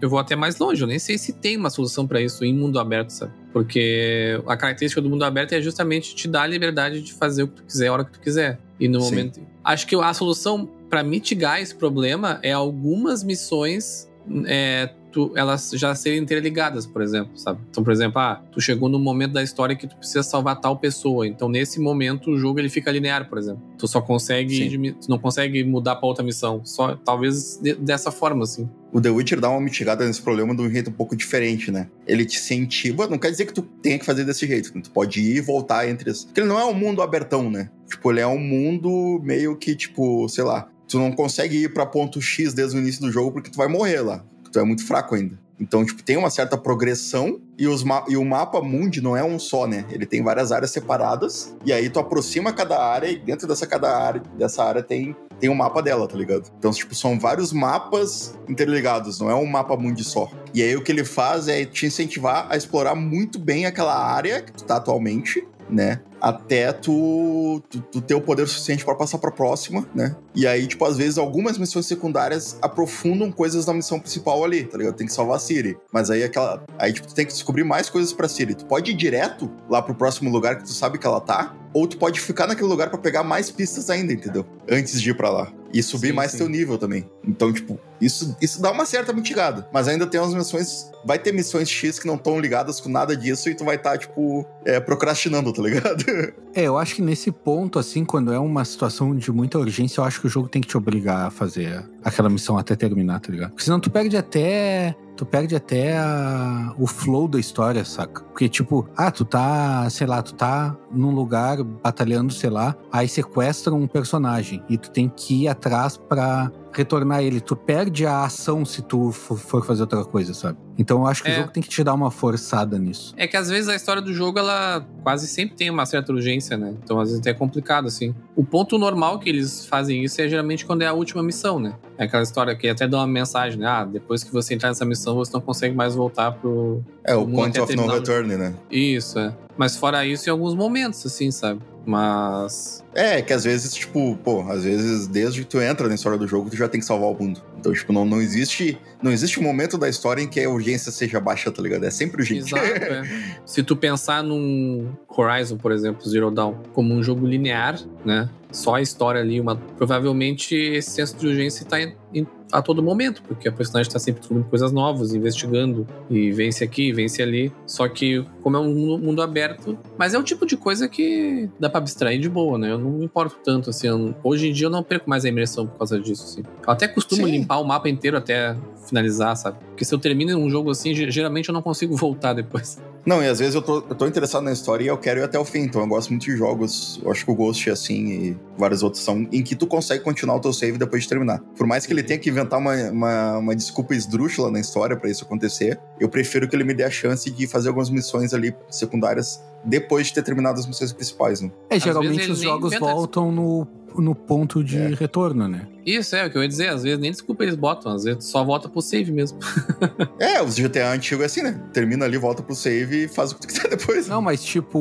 eu vou até mais longe. Eu nem sei se tem uma solução para isso em mundo aberto, sabe? Porque a característica do mundo aberto é justamente te dar a liberdade de fazer o que tu quiser, a hora que tu quiser. E no Sim. momento. Acho que a solução para mitigar esse problema é algumas missões. É, tu, elas já serem interligadas, por exemplo, sabe? Então, por exemplo, ah, tu chegou no momento da história que tu precisa salvar tal pessoa. Então, nesse momento, o jogo ele fica linear, por exemplo. Tu só consegue, Sim. tu não consegue mudar para outra missão. Só talvez de- dessa forma, assim. O The Witcher dá uma mitigada nesse problema de um jeito um pouco diferente, né? Ele te incentiva, não quer dizer que tu tenha que fazer desse jeito. né? Tu pode ir e voltar entre as. Porque ele não é um mundo abertão, né? Tipo, ele é um mundo meio que, tipo, sei lá, tu não consegue ir pra ponto X desde o início do jogo porque tu vai morrer lá. Tu é muito fraco ainda. Então, tipo, tem uma certa progressão e, os e o mapa mundi não é um só, né? Ele tem várias áreas separadas e aí tu aproxima cada área e dentro dessa cada área, dessa área tem tem um mapa dela, tá ligado? Então, tipo, são vários mapas interligados, não é um mapa mundi só. E aí o que ele faz é te incentivar a explorar muito bem aquela área que tu tá atualmente, né? Até tu, tu, tu ter o poder suficiente pra passar pra próxima, né? E aí, tipo, às vezes algumas missões secundárias aprofundam coisas da missão principal ali, tá ligado? Tem que salvar a Siri. Mas aí aquela. Aí, tipo, tu tem que descobrir mais coisas pra Siri. Tu pode ir direto lá pro próximo lugar que tu sabe que ela tá, ou tu pode ficar naquele lugar pra pegar mais pistas ainda, entendeu? Antes de ir pra lá. E subir Sim, mais sim. teu nível também. Então, tipo, isso, isso dá uma certa mitigada. Mas ainda tem umas missões. Vai ter missões X que não estão ligadas com nada disso e tu vai estar, tipo, é, procrastinando, tá ligado? [LAUGHS] É, eu acho que nesse ponto, assim, quando é uma situação de muita urgência, eu acho que o jogo tem que te obrigar a fazer aquela missão até terminar, tá ligado? Porque senão tu perde até. Tu perde até a- o flow da história, saca? Porque, tipo, ah, tu tá, sei lá, tu tá num lugar batalhando, sei lá, aí sequestram um personagem e tu tem que ir atrás pra retornar ele. Tu perde a ação se tu fo- for fazer outra coisa, sabe? Então eu acho que É. o jogo tem que te dar uma forçada nisso. É que às vezes a história do jogo, ela quase sempre tem uma certa urgência, né? Então às vezes é complicado, assim. O ponto normal que eles fazem isso é geralmente quando é a última missão, né? É aquela história que até dá uma mensagem, né? Ah, depois que você entrar nessa missão, você não consegue mais voltar pro. É, o Point até of No o- Return, né? Isso, é. Mas fora isso, em alguns momentos, assim, sabe? Mas. É, que às vezes, tipo, pô, às vezes desde que tu entra na história do jogo, tu já tem que salvar o mundo. Então, tipo, não, não existe. Não existe um momento da história em que a urgência seja baixa, tá ligado? É sempre urgente. Exato, é. [LAUGHS] Se tu pensar num Horizon, por exemplo, Zero Dawn, como um jogo linear, né? Só a história ali, uma... provavelmente esse senso de urgência tá em- em- a todo momento, porque a personagem tá sempre descobrindo coisas novas, investigando, e vence aqui, vence ali. Só que, como é um mundo, mundo aberto, mas é o tipo de coisa que dá pra abstrair de boa, né? Eu não me importo tanto, assim. eu hoje em dia eu não perco mais a imersão por causa disso, assim. Eu até costumo Sim. limpar o mapa inteiro até finalizar, sabe? Porque se eu termino um jogo assim, ge- geralmente eu não consigo [LAUGHS] voltar depois. Não, e às vezes eu tô, eu tô interessado na história e eu quero ir até o fim. Então eu gosto muito de jogos. Eu acho que o Ghost é assim e vários outros são, em que tu consegue continuar o teu save depois de terminar. Por mais que ele tenha que inventar uma, uma, uma desculpa esdrúxula na história pra isso acontecer, eu prefiro que ele me dê a chance de fazer algumas missões ali secundárias depois de ter terminado as missões principais, né? É, geralmente os jogos voltam no, no ponto de É. retorno, né? Isso é o que eu ia dizer, às vezes nem desculpa eles botam, às vezes só volta pro save mesmo. [LAUGHS] É, os GTA antigos é assim, né? Termina ali, volta pro save e faz o que tu quiser depois. Não, mas tipo,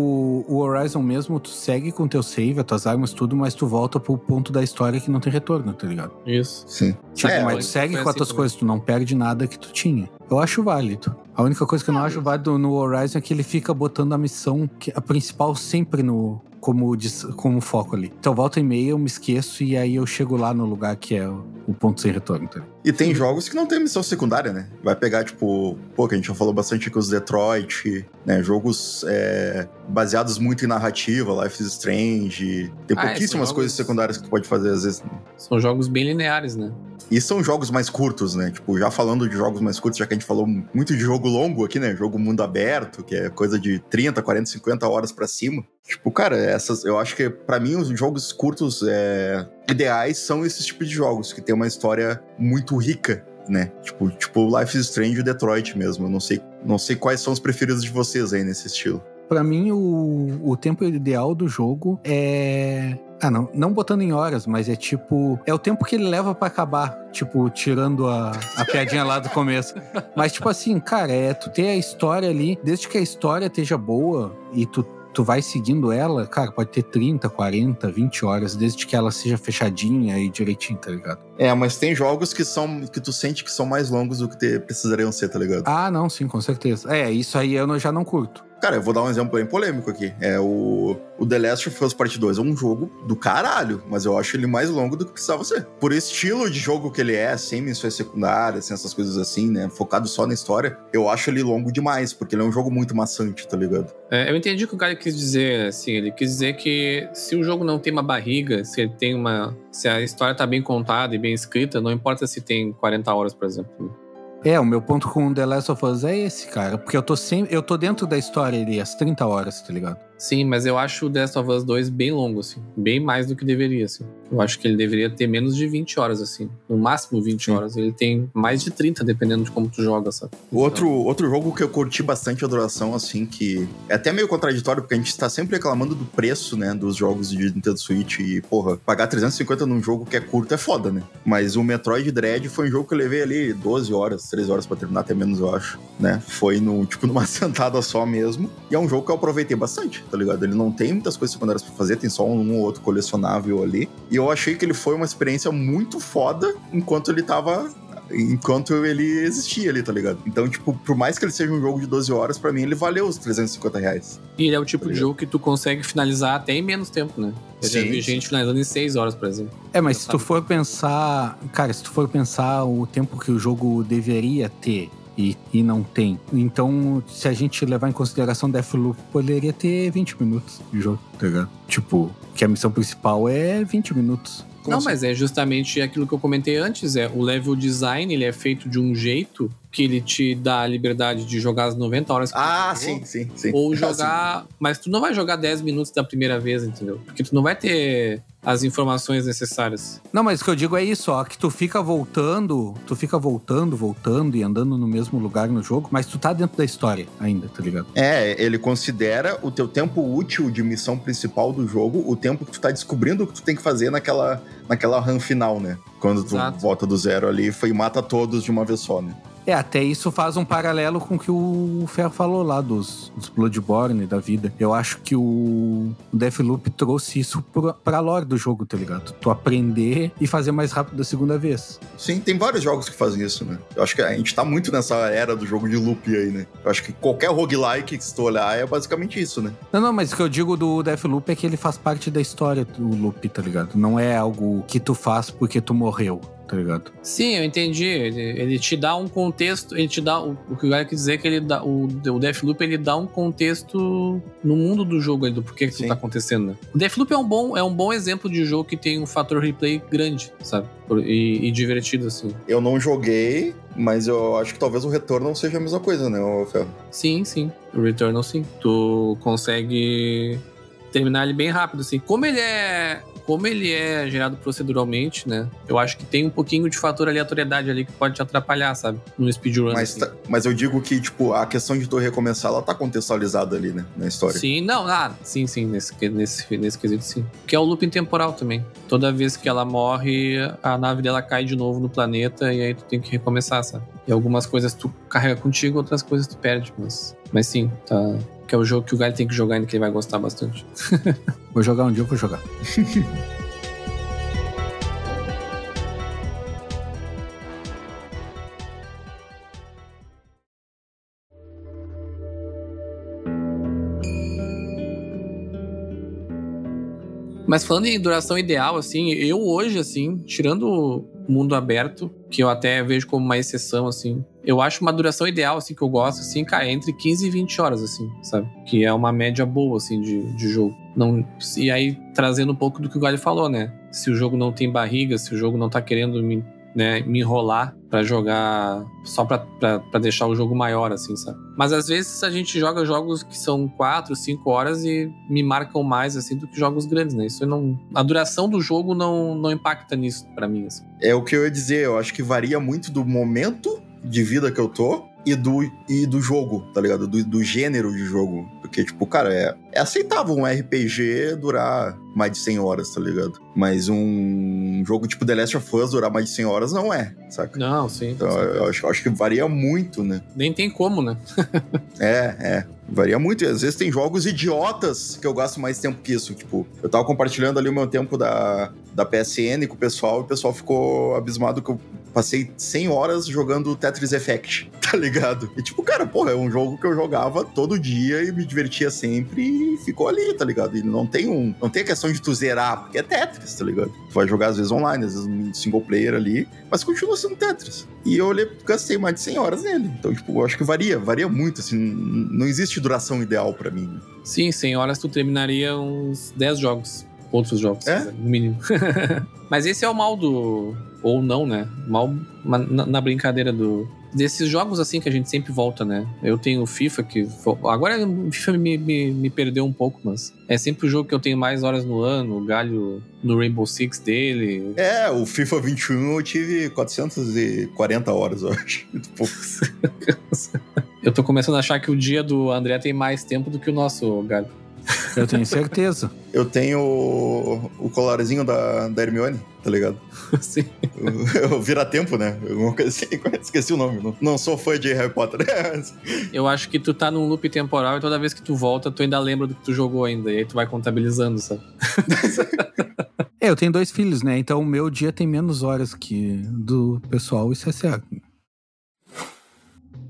o Horizon mesmo, tu segue com teu save, as tuas armas, tudo, mas tu volta pro ponto da história que não tem retorno, tá ligado? Isso. Sim. Tipo, É, mas tu segue com as assim tuas também. coisas, tu não perde nada que tu tinha. Eu acho válido. A única coisa que eu não acho válido no Horizon é que ele fica botando a missão, que a principal sempre no como, como foco ali. Então volta e meia eu me esqueço e aí eu chego lá no lugar que é o, o ponto sem retorno. Tá? E tem jogos que não tem missão secundária, né? Vai pegar, tipo, pô, que a gente já falou bastante aqui, os Detroit, né? Jogos é, baseados muito em narrativa, Life is Strange. Tem Ah, é, pouquíssimas são coisas jogos- secundárias que tu pode fazer, às vezes. São jogos bem lineares, né? E são jogos mais curtos, né? Tipo, já falando de jogos mais curtos, já que a gente falou muito de jogo longo aqui, né? Jogo mundo aberto, que é coisa de 30, 40, 50 horas para cima. Tipo, cara, essas, eu acho que para mim os jogos curtos é, ideais são esses tipos de jogos que tem uma história muito rica, né? Tipo, tipo Life is Strange e Detroit mesmo. Eu não sei, não sei quais são os preferidos de vocês aí nesse estilo. Para mim, o, o tempo ideal do jogo é. Ah, não, não botando em horas, mas é tipo. É o tempo que ele leva para acabar. Tipo, tirando a, a piadinha lá do começo. Mas, tipo assim, cara, é tu ter a história ali, desde que a história esteja boa e tu tu vai seguindo ela, cara, pode ter 30, 40, 20 horas, desde que ela seja fechadinha e direitinho, tá ligado? É, mas tem jogos que são que tu sente que são mais longos do que te, precisariam ser, tá ligado? Ah, não, sim, com certeza. É, isso aí eu já não curto. Cara, eu vou dar um exemplo bem polêmico aqui. É o, o The Last of Us Part 2 é um jogo do caralho, mas eu acho ele mais longo do que precisava ser. Por estilo de jogo que ele é, sem missões secundárias, sem essas coisas assim, né? Focado só na história, eu acho ele longo demais, porque ele é um jogo muito maçante, tá ligado? É, eu entendi o que o cara quis dizer, assim, ele quis dizer que se o jogo não tem uma barriga, se ele tem uma. Se a história tá bem contada e bem escrita, não importa se tem 40 horas, por exemplo. É, o meu ponto com The Last of Us é esse, cara. Porque eu tô sempre. Eu tô dentro da história ali, as 30 horas, tá ligado? Sim, mas eu acho o The Last of Us 2 bem longo, assim. Bem mais do que deveria, assim. Eu acho que ele deveria ter menos de 20 horas, assim. No máximo 20 Sim. horas. Ele tem mais de 30, dependendo de como tu joga, sabe? O outro, outro jogo que eu curti bastante a duração, assim, que é até meio contraditório, porque a gente tá sempre reclamando do preço, né, dos jogos de Nintendo Switch. E, porra, pagar 350 num jogo que é curto é foda, né? Mas o Metroid Dread foi um jogo que eu levei ali 12 horas, 13 horas para terminar, até menos, eu acho, né? Foi no, tipo, numa [LAUGHS] sentada só mesmo. E é um jogo que eu aproveitei bastante tá ligado? Ele não tem muitas coisas secundárias pra fazer, tem só um ou outro colecionável ali. E eu achei que ele foi uma experiência muito foda enquanto ele tava enquanto ele existia ali, tá ligado? Então, tipo, por mais que ele seja um jogo de 12 horas, para mim ele valeu os 350 reais. E ele é o tipo tá de jogo que tu consegue finalizar até em menos tempo, né? Eu sim, já vi gente finalizando em 6 horas, por exemplo. É, mas se tu for pensar. Cara, se tu for pensar o tempo que o jogo deveria ter e, e não tem. Então, se a gente levar em consideração Deathloop, poderia ter 20 minutos de jogo, tá ligado? Tipo, que a missão principal é 20 minutos. Como não, assim? mas é justamente aquilo que eu comentei antes, é o level design, ele é feito de um jeito que ele te dá a liberdade de jogar as 90 horas que Ah, sim, sim, sim. Ou [LAUGHS] jogar, ah, mas tu não vai jogar 10 minutos da primeira vez, entendeu? Porque tu não vai ter as informações necessárias. Não, mas o que eu digo é isso, ó, que tu fica voltando, tu fica voltando, voltando e andando no mesmo lugar no jogo, mas tu tá dentro da história ainda, tá ligado? É, ele considera o teu tempo útil de missão principal do jogo, o tempo que tu tá descobrindo o que tu tem que fazer naquela, naquela run final, né? Quando tu Exato. volta do zero ali e mata todos de uma vez só, né? É, até isso faz um paralelo com o que o Ferro falou lá dos, dos Bloodborne da vida. Eu acho que o Deathloop trouxe isso pra, pra lore do jogo, tá ligado? Tu aprender e fazer mais rápido da segunda vez. Sim, tem vários jogos que fazem isso, né? Eu acho que a gente tá muito nessa era do jogo de loop aí, né? Eu acho que qualquer roguelike que se tu olhar é basicamente isso, né? Não, não, mas o que eu digo do Deathloop é que ele faz parte da história do loop, tá ligado? Não é algo que tu faz porque tu morreu tá ligado? Sim, eu entendi. Ele, ele te dá um contexto, ele te dá. O, o que eu quero dizer é que ele dá. O, o Deathloop ele dá um contexto no mundo do jogo, do porquê que isso tá acontecendo. Né? O Deathloop é um, bom, é um bom exemplo de jogo que tem um fator replay grande, sabe? E, e divertido, assim. Eu não joguei, mas eu acho que talvez o retorno não seja a mesma coisa, né, Ferro? Sim, sim. O Returnal, sim. Tu consegue terminar ele bem rápido, assim. Como ele é como ele é gerado proceduralmente, né? Eu acho que tem um pouquinho de fator aleatoriedade ali que pode te atrapalhar, sabe? No speedrun. Mas, assim. tá, mas eu digo que, tipo, a questão de tu recomeçar, ela tá contextualizada ali, né? Na história. Sim, não, ah, sim, sim, nesse, nesse, nesse quesito, sim. Que é o looping temporal também. Toda vez que ela morre, a nave dela cai de novo no planeta e aí tu tem que recomeçar, sabe? E algumas coisas tu carrega contigo, outras coisas tu perde, mas, mas sim, tá, que é o jogo que o Galho tem que jogar ainda que ele vai gostar bastante. vou jogar um dia, eu vou jogar. [LAUGHS] Mas falando em duração ideal, assim, eu hoje, assim, tirando o mundo aberto, que eu até vejo como uma exceção, assim, eu acho uma duração ideal, assim, que eu gosto, assim, cara, entre 15 e 20 horas, assim, sabe? Que é uma média boa, assim, de, de jogo. Não, e aí, trazendo um pouco do que o Galho falou, né? Se o jogo não tem barriga, se o jogo não tá querendo me né, me enrolar para jogar só para deixar o jogo maior, assim, sabe? Mas às vezes a gente joga jogos que são 4, 5 horas e me marcam mais, assim, do que jogos grandes, né? Isso não. A duração do jogo não, não impacta nisso para mim, assim. É o que eu ia dizer, eu acho que varia muito do momento de vida que eu tô e do, e do jogo, tá ligado? Do, do gênero de jogo. Porque, tipo, cara, é, é aceitável um RPG durar mais de 100 horas, tá ligado? Mas um jogo tipo The Last of Us durar mais de 100 horas não é, saca? Não, sim. Então, eu acho, eu acho que varia muito, né? Nem tem como, né? [LAUGHS] é, é. Varia muito. E às vezes tem jogos idiotas que eu gasto mais tempo que isso. Tipo, eu tava compartilhando ali o meu tempo da, da PSN com o pessoal e o pessoal ficou abismado que eu passei 100 horas jogando Tetris Effect, [LAUGHS] tá ligado? E tipo, cara, porra, é um jogo que eu jogava todo dia e me divertia sempre e ficou ali, tá ligado? E não tem um. Não tem a questão de tu zerar, porque é Tetris, tá ligado? Tu vai jogar às vezes online, às vezes um single player ali, mas continua sendo Tetris. E eu olhei, gastei mais de 100 horas nele. Então, tipo, eu acho que varia, varia muito, assim, não existe duração ideal para mim. Sim, 100 horas tu terminaria uns 10 jogos. Outros jogos, É? no mínimo. [LAUGHS] Mas esse é o mal do. Ou não, né? Mal na, na brincadeira do. Desses jogos assim que a gente sempre volta, né? Eu tenho o FIFA que. Agora o FIFA me, me, me perdeu um pouco, mas é sempre o jogo que eu tenho mais horas no ano. O Galho no Rainbow Six dele. É, o FIFA 21 eu tive 440 horas, eu acho. [LAUGHS] Muito pouco. Eu tô começando a achar que o dia do André tem mais tempo do que o nosso, Galho. Eu tenho certeza. Eu tenho o, o colarzinho da, da Hermione, tá ligado? [LAUGHS] Sim. [LAUGHS] O, o Vira-Tempo, né? Eu esqueci, [LAUGHS] esqueci o nome. Não, não sou fã de Harry Potter. Eu acho que tu tá num loop temporal e toda vez que tu volta, tu ainda lembra do que tu jogou ainda. E aí tu vai contabilizando, sabe? É, eu tenho dois filhos, né? Então o meu dia tem menos horas que do pessoal, isso é certo.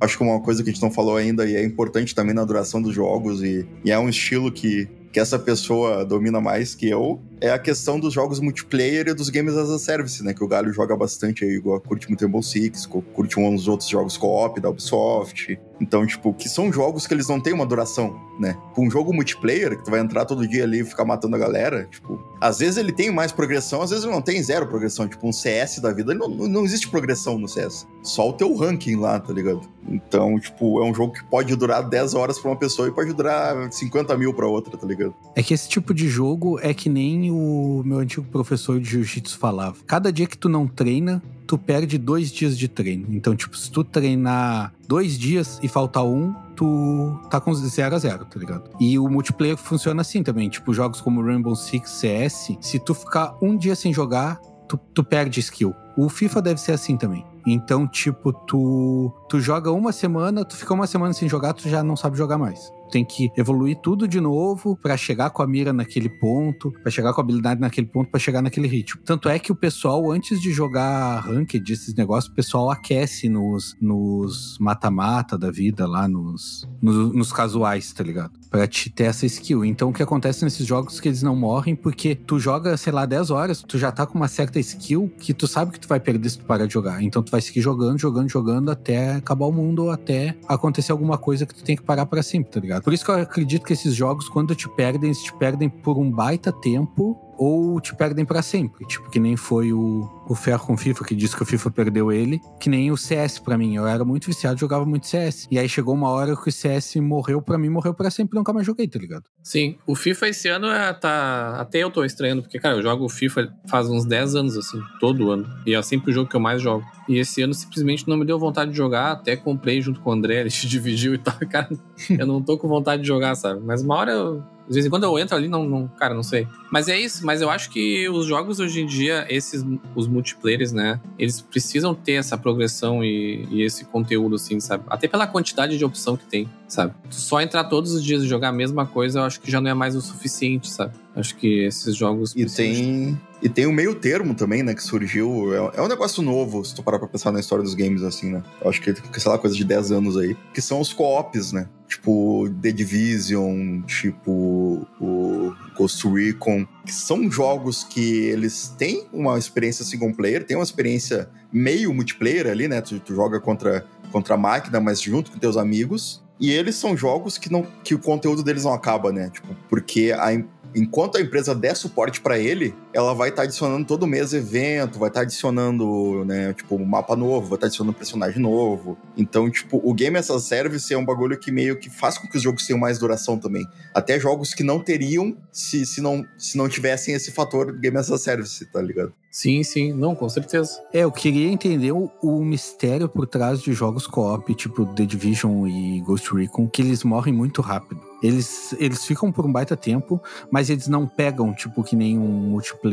Acho que uma coisa que a gente não falou ainda e é importante também na duração dos jogos e, e é um estilo que, que essa pessoa domina mais que eu, é a questão dos jogos multiplayer e dos games as a service, né? Que o Galho joga bastante aí, igual curte muito Rainbow Six, curte uns outros jogos co-op da Ubisoft. Então, tipo, que são jogos que eles não têm uma duração, né? Um jogo multiplayer, que tu vai entrar todo dia ali e ficar matando a galera, tipo, às vezes ele tem mais progressão, às vezes ele não tem zero progressão. Tipo, um CS da vida, não, não existe progressão no CS. Só o teu ranking lá, tá ligado? Então, tipo, é um jogo que pode durar 10 horas pra uma pessoa e pode durar 50 mil pra outra, tá ligado? É que esse tipo de jogo é que nem o meu antigo professor de jiu-jitsu falava. Cada dia que tu não treina, tu perde dois dias de treino. Então, tipo, se tu treinar dois dias e faltar um, tu tá com zero a zero, tá ligado? E o multiplayer funciona assim também. Tipo, jogos como Rainbow Six, CS, se tu ficar um dia sem jogar, tu, tu perde skill. O FIFA deve ser assim também. Então, tipo, tu, tu joga uma semana, tu fica uma semana sem jogar, tu já não sabe jogar mais. Tem que evoluir tudo de novo pra chegar com a mira naquele ponto, pra chegar com a habilidade naquele ponto, pra chegar naquele ritmo. Tanto é que o pessoal, antes de jogar ranked, esses negócios, o pessoal aquece nos mata-mata da vida lá, nos, nos, nos casuais, tá ligado? Pra te ter essa skill. Então, o que acontece nesses jogos é que eles não morrem porque tu joga, sei lá, 10 horas, tu já tá com uma certa skill que tu sabe que tu vai perder se tu parar de jogar. Então, tu vai seguir jogando, jogando, jogando até acabar o mundo ou até acontecer alguma coisa que tu tem que parar pra sempre, tá ligado? Por isso que eu acredito que esses jogos, quando te perdem, eles te perdem por um baita tempo ou te perdem pra sempre. Tipo, que nem foi o, o Ferro com FIFA, que disse que o FIFA perdeu ele. Que nem o CS pra mim. Eu era muito viciado, jogava muito CS. E aí chegou uma hora que o CS morreu pra mim, morreu pra sempre, nunca mais joguei, tá ligado? Sim, o FIFA esse ano é, tá. Até eu tô estranhando, porque, cara, eu jogo o FIFA faz uns 10 anos, assim, todo ano. E é sempre o jogo que eu mais jogo. E esse ano simplesmente não me deu vontade de jogar, até comprei junto com o André, [LAUGHS] ele se dividiu e tal. Cara, eu não tô com vontade de jogar, sabe? Mas uma hora eu. De vez em quando eu entro ali, não, não, cara, não sei. Mas é isso, mas eu acho que os jogos hoje em dia, esses, os multiplayers, né, eles precisam ter essa progressão e, e esse conteúdo, assim, sabe? Até pela quantidade de opção que tem, sabe? Tu só entrar todos os dias e jogar a mesma coisa, eu acho que já não é mais o suficiente, sabe? Acho que esses jogos. E de- tem, e tem o meio termo também, né, que surgiu. É, é um negócio novo, se tu parar pra pensar na história dos games, assim, né? Eu acho que, sei lá, coisa de 10 anos aí. Que são os co-ops, né? Tipo, The Division, tipo, o Ghost Recon, que são jogos que eles têm uma experiência single player, tem uma experiência meio multiplayer ali, né? Tu, tu joga contra, contra a máquina, mas junto com teus amigos. E eles são jogos que, não, que o conteúdo deles não acaba, né? Tipo, porque a, enquanto a empresa der suporte para ele, ela vai estar tá adicionando todo mês evento, vai estar tá adicionando, né, tipo, um mapa novo, vai estar tá adicionando um personagem novo. Então, tipo, o Game as a Service é um bagulho que meio que faz com que os jogos tenham mais duração também. Até jogos que não teriam se, se, não, se não tivessem esse fator Game as a Service, tá ligado? Sim, sim, não, com certeza. É, eu queria entender o, o mistério por trás de jogos co-op, tipo The Division e Ghost Recon, que eles morrem muito rápido. Eles, eles ficam por um baita tempo, mas eles não pegam, tipo, que nem um multiplayer,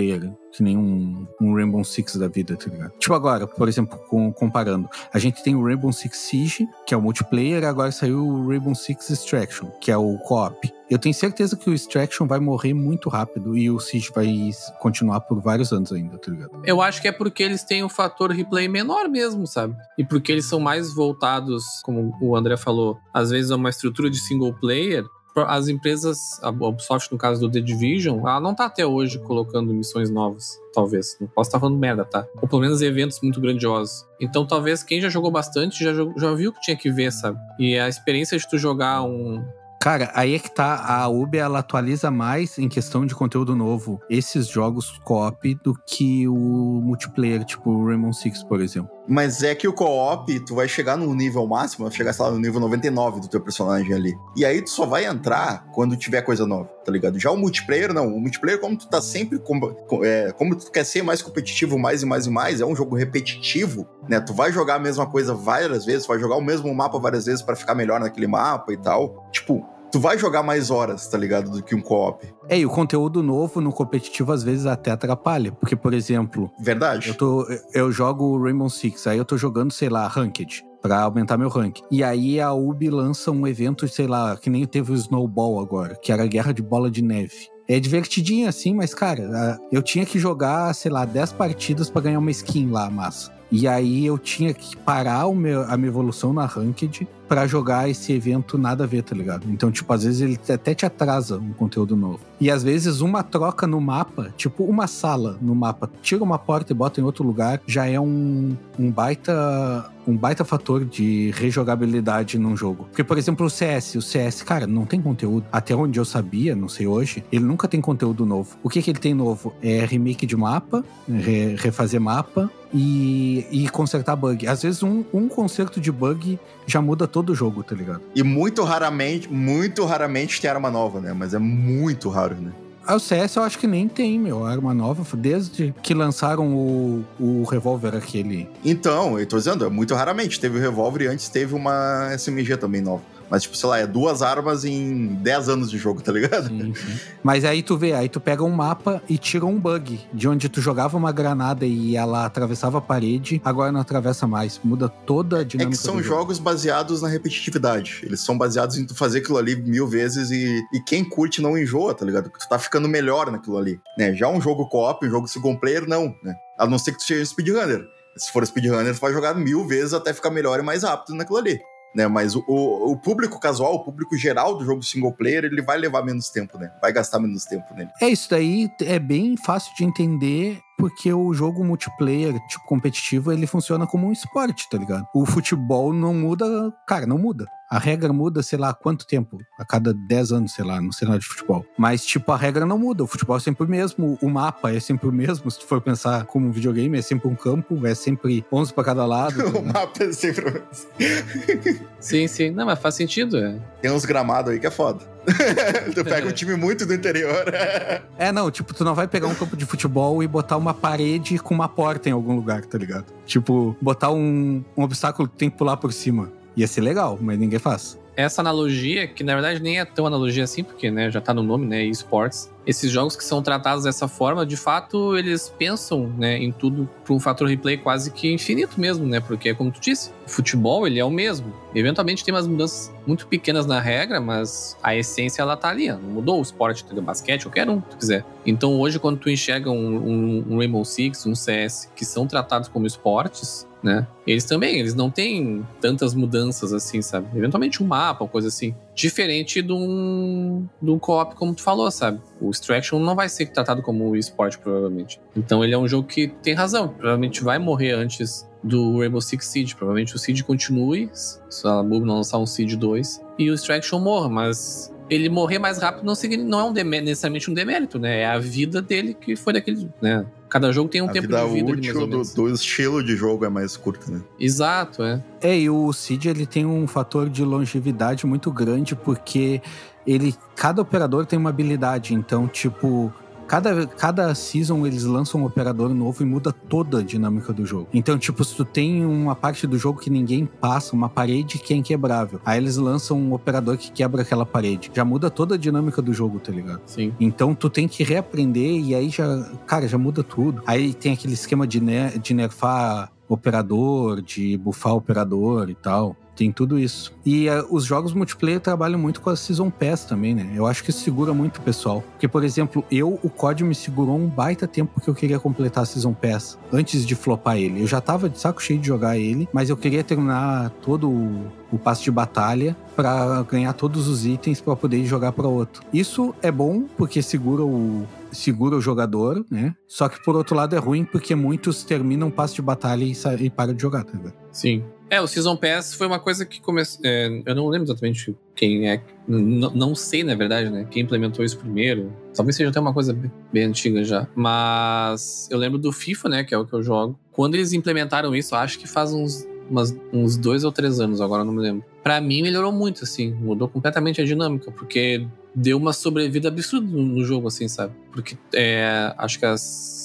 que nem um, um Rainbow Six da vida, tá ligado? Tipo agora, por exemplo, com, comparando, a gente tem o Rainbow Six Siege, que é o multiplayer, agora saiu o Rainbow Six Extraction, que é o co-op. Eu tenho certeza que o Extraction vai morrer muito rápido e o Siege vai continuar por vários anos ainda, tá ligado? Eu acho que é porque eles têm um fator replay menor mesmo, sabe? E porque eles são mais voltados, como o André falou, às vezes a uma estrutura de single player as empresas, a Ubisoft no caso do The Division, ela não tá até hoje colocando missões novas, talvez. Não posso estar falando merda, tá? Ou pelo menos eventos muito grandiosos. Então talvez quem já jogou bastante já, já viu que tinha que ver, sabe? E a experiência de tu jogar um, Cara, aí é que tá. A Ubi ela atualiza mais em questão de conteúdo novo esses jogos co-op do que o multiplayer, tipo o Rainbow Six, por exemplo. Mas é que o co-op, tu vai chegar no nível máximo, vai chegar, sei lá, no nível 99 do teu personagem ali. E aí tu só vai entrar quando tiver coisa nova, tá ligado? Já o multiplayer, não. O multiplayer, como tu tá sempre. Com, é, como tu quer ser mais competitivo mais e mais e mais, é um jogo repetitivo, né? Tu vai jogar a mesma coisa várias vezes, vai jogar o mesmo mapa várias vezes para ficar melhor naquele mapa e tal. Tipo, tu vai jogar mais horas, tá ligado? Do que um co-op. É, e o conteúdo novo no competitivo às vezes até atrapalha. Porque, por exemplo. Verdade. Eu, tô, eu jogo Rainbow Six, aí eu tô jogando, sei lá, Ranked para aumentar meu rank. E aí a Ubi lança um evento, sei lá, que nem teve o Snowball agora, que era a guerra de bola de neve. É divertidinho assim, mas cara, eu tinha que jogar, sei lá, 10 partidas para ganhar uma skin lá, massa. E aí eu tinha que parar o meu, a minha evolução na Ranked para jogar esse evento nada a ver, tá ligado? Então, tipo, às vezes ele até te atrasa um conteúdo novo. E às vezes uma troca no mapa, tipo uma sala no mapa, tira uma porta e bota em outro lugar, já é um, um baita um baita fator de rejogabilidade num jogo. Porque, por exemplo, o CS, o CS, cara, não tem conteúdo. Até onde eu sabia, não sei hoje, ele nunca tem conteúdo novo. O que, que ele tem novo? É remake de mapa, re, refazer mapa e, e consertar bug. Às vezes um, um conserto de bug já muda todo jogo, tá ligado? E muito raramente, muito raramente tem arma nova, né? Mas é muito raro, né? Ah, o CS eu acho que nem tem, meu, arma nova, desde que lançaram o, o revólver aquele. Então, eu tô dizendo, é muito raramente. Teve o revólver e antes teve uma SMG também nova. Mas, tipo, sei lá, é duas armas em 10 anos de jogo, tá ligado? Sim, [LAUGHS] sim. Mas aí tu vê, aí tu pega um mapa e tira um bug. De onde tu jogava uma granada e ela atravessava a parede, agora não atravessa mais. Muda toda a dinâmica. É que são jogos baseados na repetitividade. Eles são baseados em tu fazer aquilo ali mil vezes e, e quem curte não enjoa, tá ligado? Porque tu tá ficando melhor naquilo ali. Né? Já um jogo co-op, um jogo single player, não, né? A não ser que tu seja speedrunner. Se for speedrunner, tu vai jogar mil vezes até ficar melhor e mais rápido naquilo ali né? Mas o, o, público casual, o público geral do jogo single player, ele vai levar menos tempo, né? Vai gastar menos tempo nele. É, isso daí é bem fácil de entender porque o jogo multiplayer, tipo, competitivo, ele funciona como um esporte, tá ligado? O futebol não muda, cara, não muda. A regra muda, sei lá, quanto tempo? A cada 10 anos, sei lá, no cenário de futebol. Mas, tipo, a regra não muda. O futebol é sempre o mesmo, o mapa é sempre o mesmo. Se tu for pensar como um videogame, é sempre um campo, é sempre 11 para cada lado. [LAUGHS] O mapa é sempre o mesmo. sim, sim. Não, mas faz sentido, é. Tem uns gramados aí que é foda. [LAUGHS] tu pega um time muito do interior. [LAUGHS] é, não, tipo, tu não vai pegar um campo de futebol e botar uma parede com uma porta em algum lugar, tá ligado? Tipo, botar um, um obstáculo que tem que pular por cima. Ia ser legal, mas ninguém faz. Essa analogia, que na verdade nem é tão analogia assim, porque né, já tá no nome, né? esports. Esses jogos que são tratados dessa forma, de fato, eles pensam né, em tudo para um fator replay quase que infinito mesmo, né? Porque, como tu disse, o futebol ele é o mesmo. Eventualmente tem umas mudanças muito pequenas na regra, mas a essência ela tá ali. Não mudou o esporte, o basquete, qualquer um que tu quiser. Então hoje, quando tu enxerga um, um, um Rainbow Six, um CS, que são tratados como esportes, né? Eles também, eles não têm tantas mudanças assim, sabe? Eventualmente um mapa, uma coisa assim. Diferente de um, de um co-op, como tu falou, sabe? O Extraction não vai ser tratado como esporte, provavelmente. Então ele é um jogo que tem razão. Provavelmente vai morrer antes do Rainbow Six Siege. Provavelmente o Siege continue, se a Bulb não lançar um Siege 2, e o Extraction morra, mas ele morrer mais rápido não, não é um necessariamente um demérito, né? É a vida dele que foi daquele, né? Cada jogo tem um a tempo vida de vida ali, útil mais ou do, menos. do estilo de jogo é mais curta, né? Exato, é. É, e o Cid ele tem um fator de longevidade muito grande porque ele cada operador tem uma habilidade, então tipo Cada, cada season eles lançam um operador novo e muda toda a dinâmica do jogo. Então, tipo, se tu tem uma parte do jogo que ninguém passa, uma parede que é inquebrável, aí eles lançam um operador que quebra aquela parede. Já muda toda a dinâmica do jogo, tá ligado? Sim. Então tu tem que reaprender e aí já, cara, já muda tudo. Aí tem aquele esquema de, ner de nerfar operador, de bufar operador e tal. Tem tudo isso. E uh, os jogos multiplayer trabalham muito com a Season Pass também, né? Eu acho que isso segura muito o pessoal. Porque, por exemplo, eu, o COD me segurou um baita tempo porque eu queria completar a Season Pass antes de flopar ele. Eu já tava de saco cheio de jogar ele, mas eu queria terminar todo o, o passe de batalha para ganhar todos os itens para poder jogar para outro. Isso é bom porque segura o, segura o jogador, né? Só que por outro lado é ruim porque muitos terminam o passe de batalha e, e param de jogar, tá ligado? Sim. É, o Season Pass foi uma coisa que começou. É, eu não lembro exatamente quem é. não sei, na verdade, né? Quem implementou isso primeiro. Talvez seja até uma coisa bem, bem antiga já. Mas eu lembro do FIFA, né? Que é o que eu jogo. Quando eles implementaram isso, acho que faz uns, umas, uns dois ou três anos, agora não me lembro. Pra mim, melhorou muito, assim. Mudou completamente a dinâmica, porque deu uma sobrevida absurda no jogo, assim, sabe? Porque é, acho que as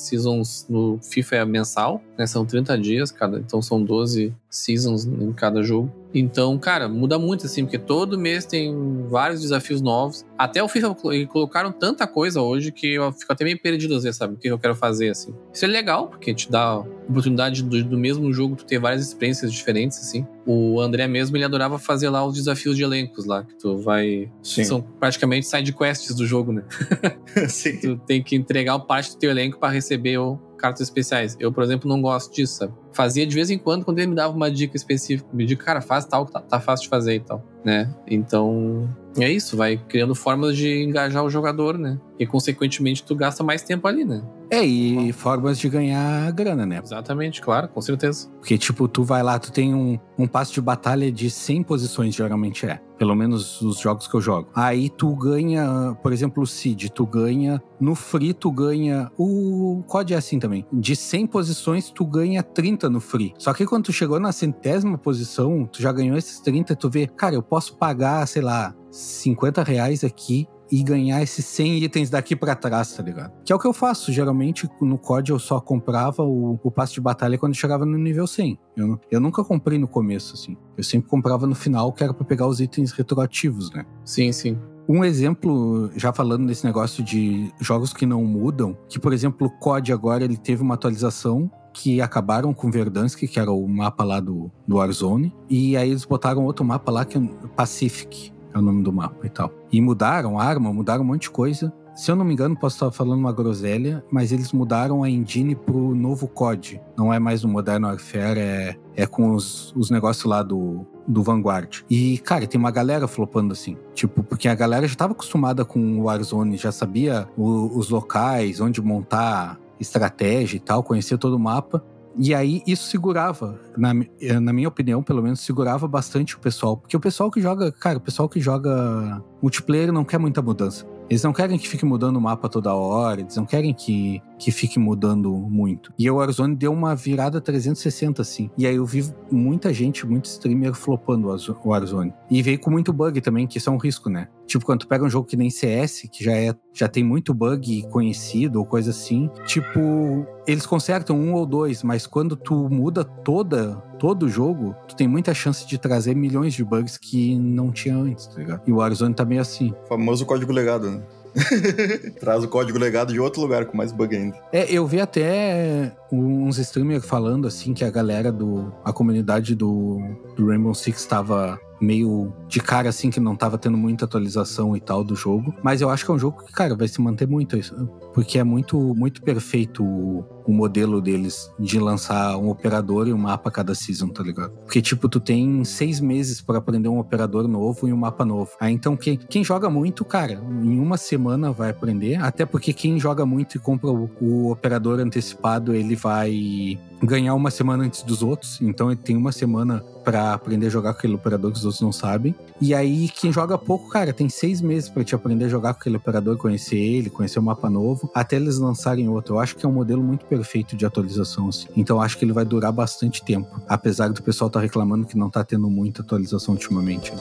seasons no FIFA é mensal, né? São 30 dias cada, então são 12 seasons em cada jogo. Então, cara, muda muito assim, porque todo mês tem vários desafios novos. Até o FIFA colocaram tanta coisa hoje que eu fico até meio perdido às vezes, sabe? O que eu quero fazer assim. Isso é legal, porque te dá a oportunidade do, do mesmo jogo tu ter várias experiências diferentes, assim. O André mesmo, ele adorava fazer lá os desafios de elencos lá, que tu vai. Sim. São praticamente side quests do jogo, né? [LAUGHS] Sim. Tu tem que entregar o parte do teu elenco para receber o cartas especiais. Eu, por exemplo, não gosto disso, sabe? Fazia de vez em quando, quando ele me dava uma dica específica. Me diga, cara, faz tal, tá, tá fácil de fazer e tal, né? Então, é isso. Vai criando formas de engajar o jogador, né? E, consequentemente, tu gasta mais tempo ali, né? É, e formas de ganhar grana, né? Exatamente, claro, com certeza. Porque, tipo, tu vai lá, tu tem um, um passo de batalha de 100 posições, geralmente é. Pelo menos os jogos que eu jogo. Aí tu ganha, por exemplo, o Seed, tu ganha. No Free, tu ganha. O COD é assim também. De 100 posições, tu ganha 30 no Free. Só que quando tu chegou na centésima posição, tu já ganhou esses 30, tu vê, cara, eu posso pagar, sei lá, 50 reais aqui e ganhar esses 100 itens daqui para trás, tá ligado? Que é o que eu faço. Geralmente no COD eu só comprava o, o passe de batalha quando chegava no nível 100. Eu, eu nunca comprei no começo, assim. Eu sempre comprava no final, que era pra pegar os itens retroativos, né? Sim, sim. Um exemplo, já falando desse negócio de jogos que não mudam, que por exemplo o COD agora ele teve uma atualização que acabaram com Verdansk, que era o mapa lá do, do Warzone, e aí eles botaram outro mapa lá que é Pacific, é o nome do mapa e tal. E mudaram arma, mudaram um monte de coisa. Se eu não me engano, posso estar falando uma groselha, mas eles mudaram a engine pro novo COD. Não é mais o Modern Warfare, é, é com os, os negócios lá do, do Vanguard. E, cara, tem uma galera flopando assim. Tipo, porque a galera já estava acostumada com o Warzone, já sabia o, os locais, onde montar estratégia e tal, conhecia todo o mapa. E aí isso segurava, na, na minha opinião, pelo menos, segurava bastante o pessoal. Porque o pessoal que joga, cara, o pessoal que joga multiplayer não quer muita mudança. Eles não querem que fique mudando o mapa toda hora, eles não querem que, que fique mudando muito. E o Warzone deu uma virada 360, assim. E aí eu vi muita gente, muito streamer flopando o Warzone. E veio com muito bug também, que isso é um risco, né? Tipo, quando tu pega um jogo que nem CS, que já, é, já tem muito bug conhecido ou coisa assim, tipo, eles consertam um ou dois, mas quando tu muda toda, todo o jogo, tu tem muita chance de trazer milhões de bugs que não tinha antes, tá ligado? E o Warzone tá meio assim. O famoso código legado, né? [LAUGHS] Traz o código legado de outro lugar com mais bug ainda. É, eu vi até uns streamers falando assim que a galera do. a comunidade do, do Rainbow Six estava meio de cara assim que não tava tendo muita atualização e tal do jogo. Mas eu acho que é um jogo que, cara, vai se manter muito isso. Porque é muito, muito perfeito o, o modelo deles de lançar um operador e um mapa cada season, tá ligado? Porque, tipo, tu tem seis meses para aprender um operador novo e um mapa novo. Aí então, quem, quem joga muito, cara, em uma semana vai aprender. Até porque quem joga muito e compra o, o operador antecipado, ele vai ganhar uma semana antes dos outros. Então ele tem uma semana para aprender a jogar com aquele operador que os outros não sabem. E aí, quem joga pouco, cara, tem seis meses para te aprender a jogar com aquele operador, conhecer ele, conhecer o mapa novo, até eles lançarem outro. Eu acho que é um modelo muito perfeito de atualização, assim. Então acho que ele vai durar bastante tempo. Apesar do pessoal estar tá reclamando que não tá tendo muita atualização ultimamente.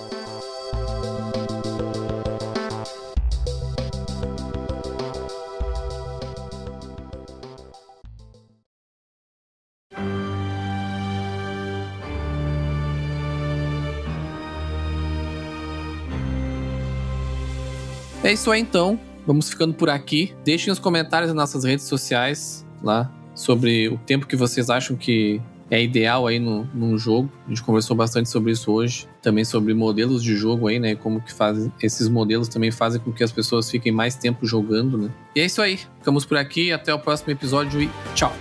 É isso aí então. Vamos ficando por aqui. Deixem os comentários nas nossas redes sociais lá sobre o tempo que vocês acham que é ideal aí no, num jogo. A gente conversou bastante sobre isso hoje. Também sobre modelos de jogo aí, né? Como que fazem esses modelos também fazem com que as pessoas fiquem mais tempo jogando, né? E é isso aí. Ficamos por aqui. Até o próximo episódio e tchau!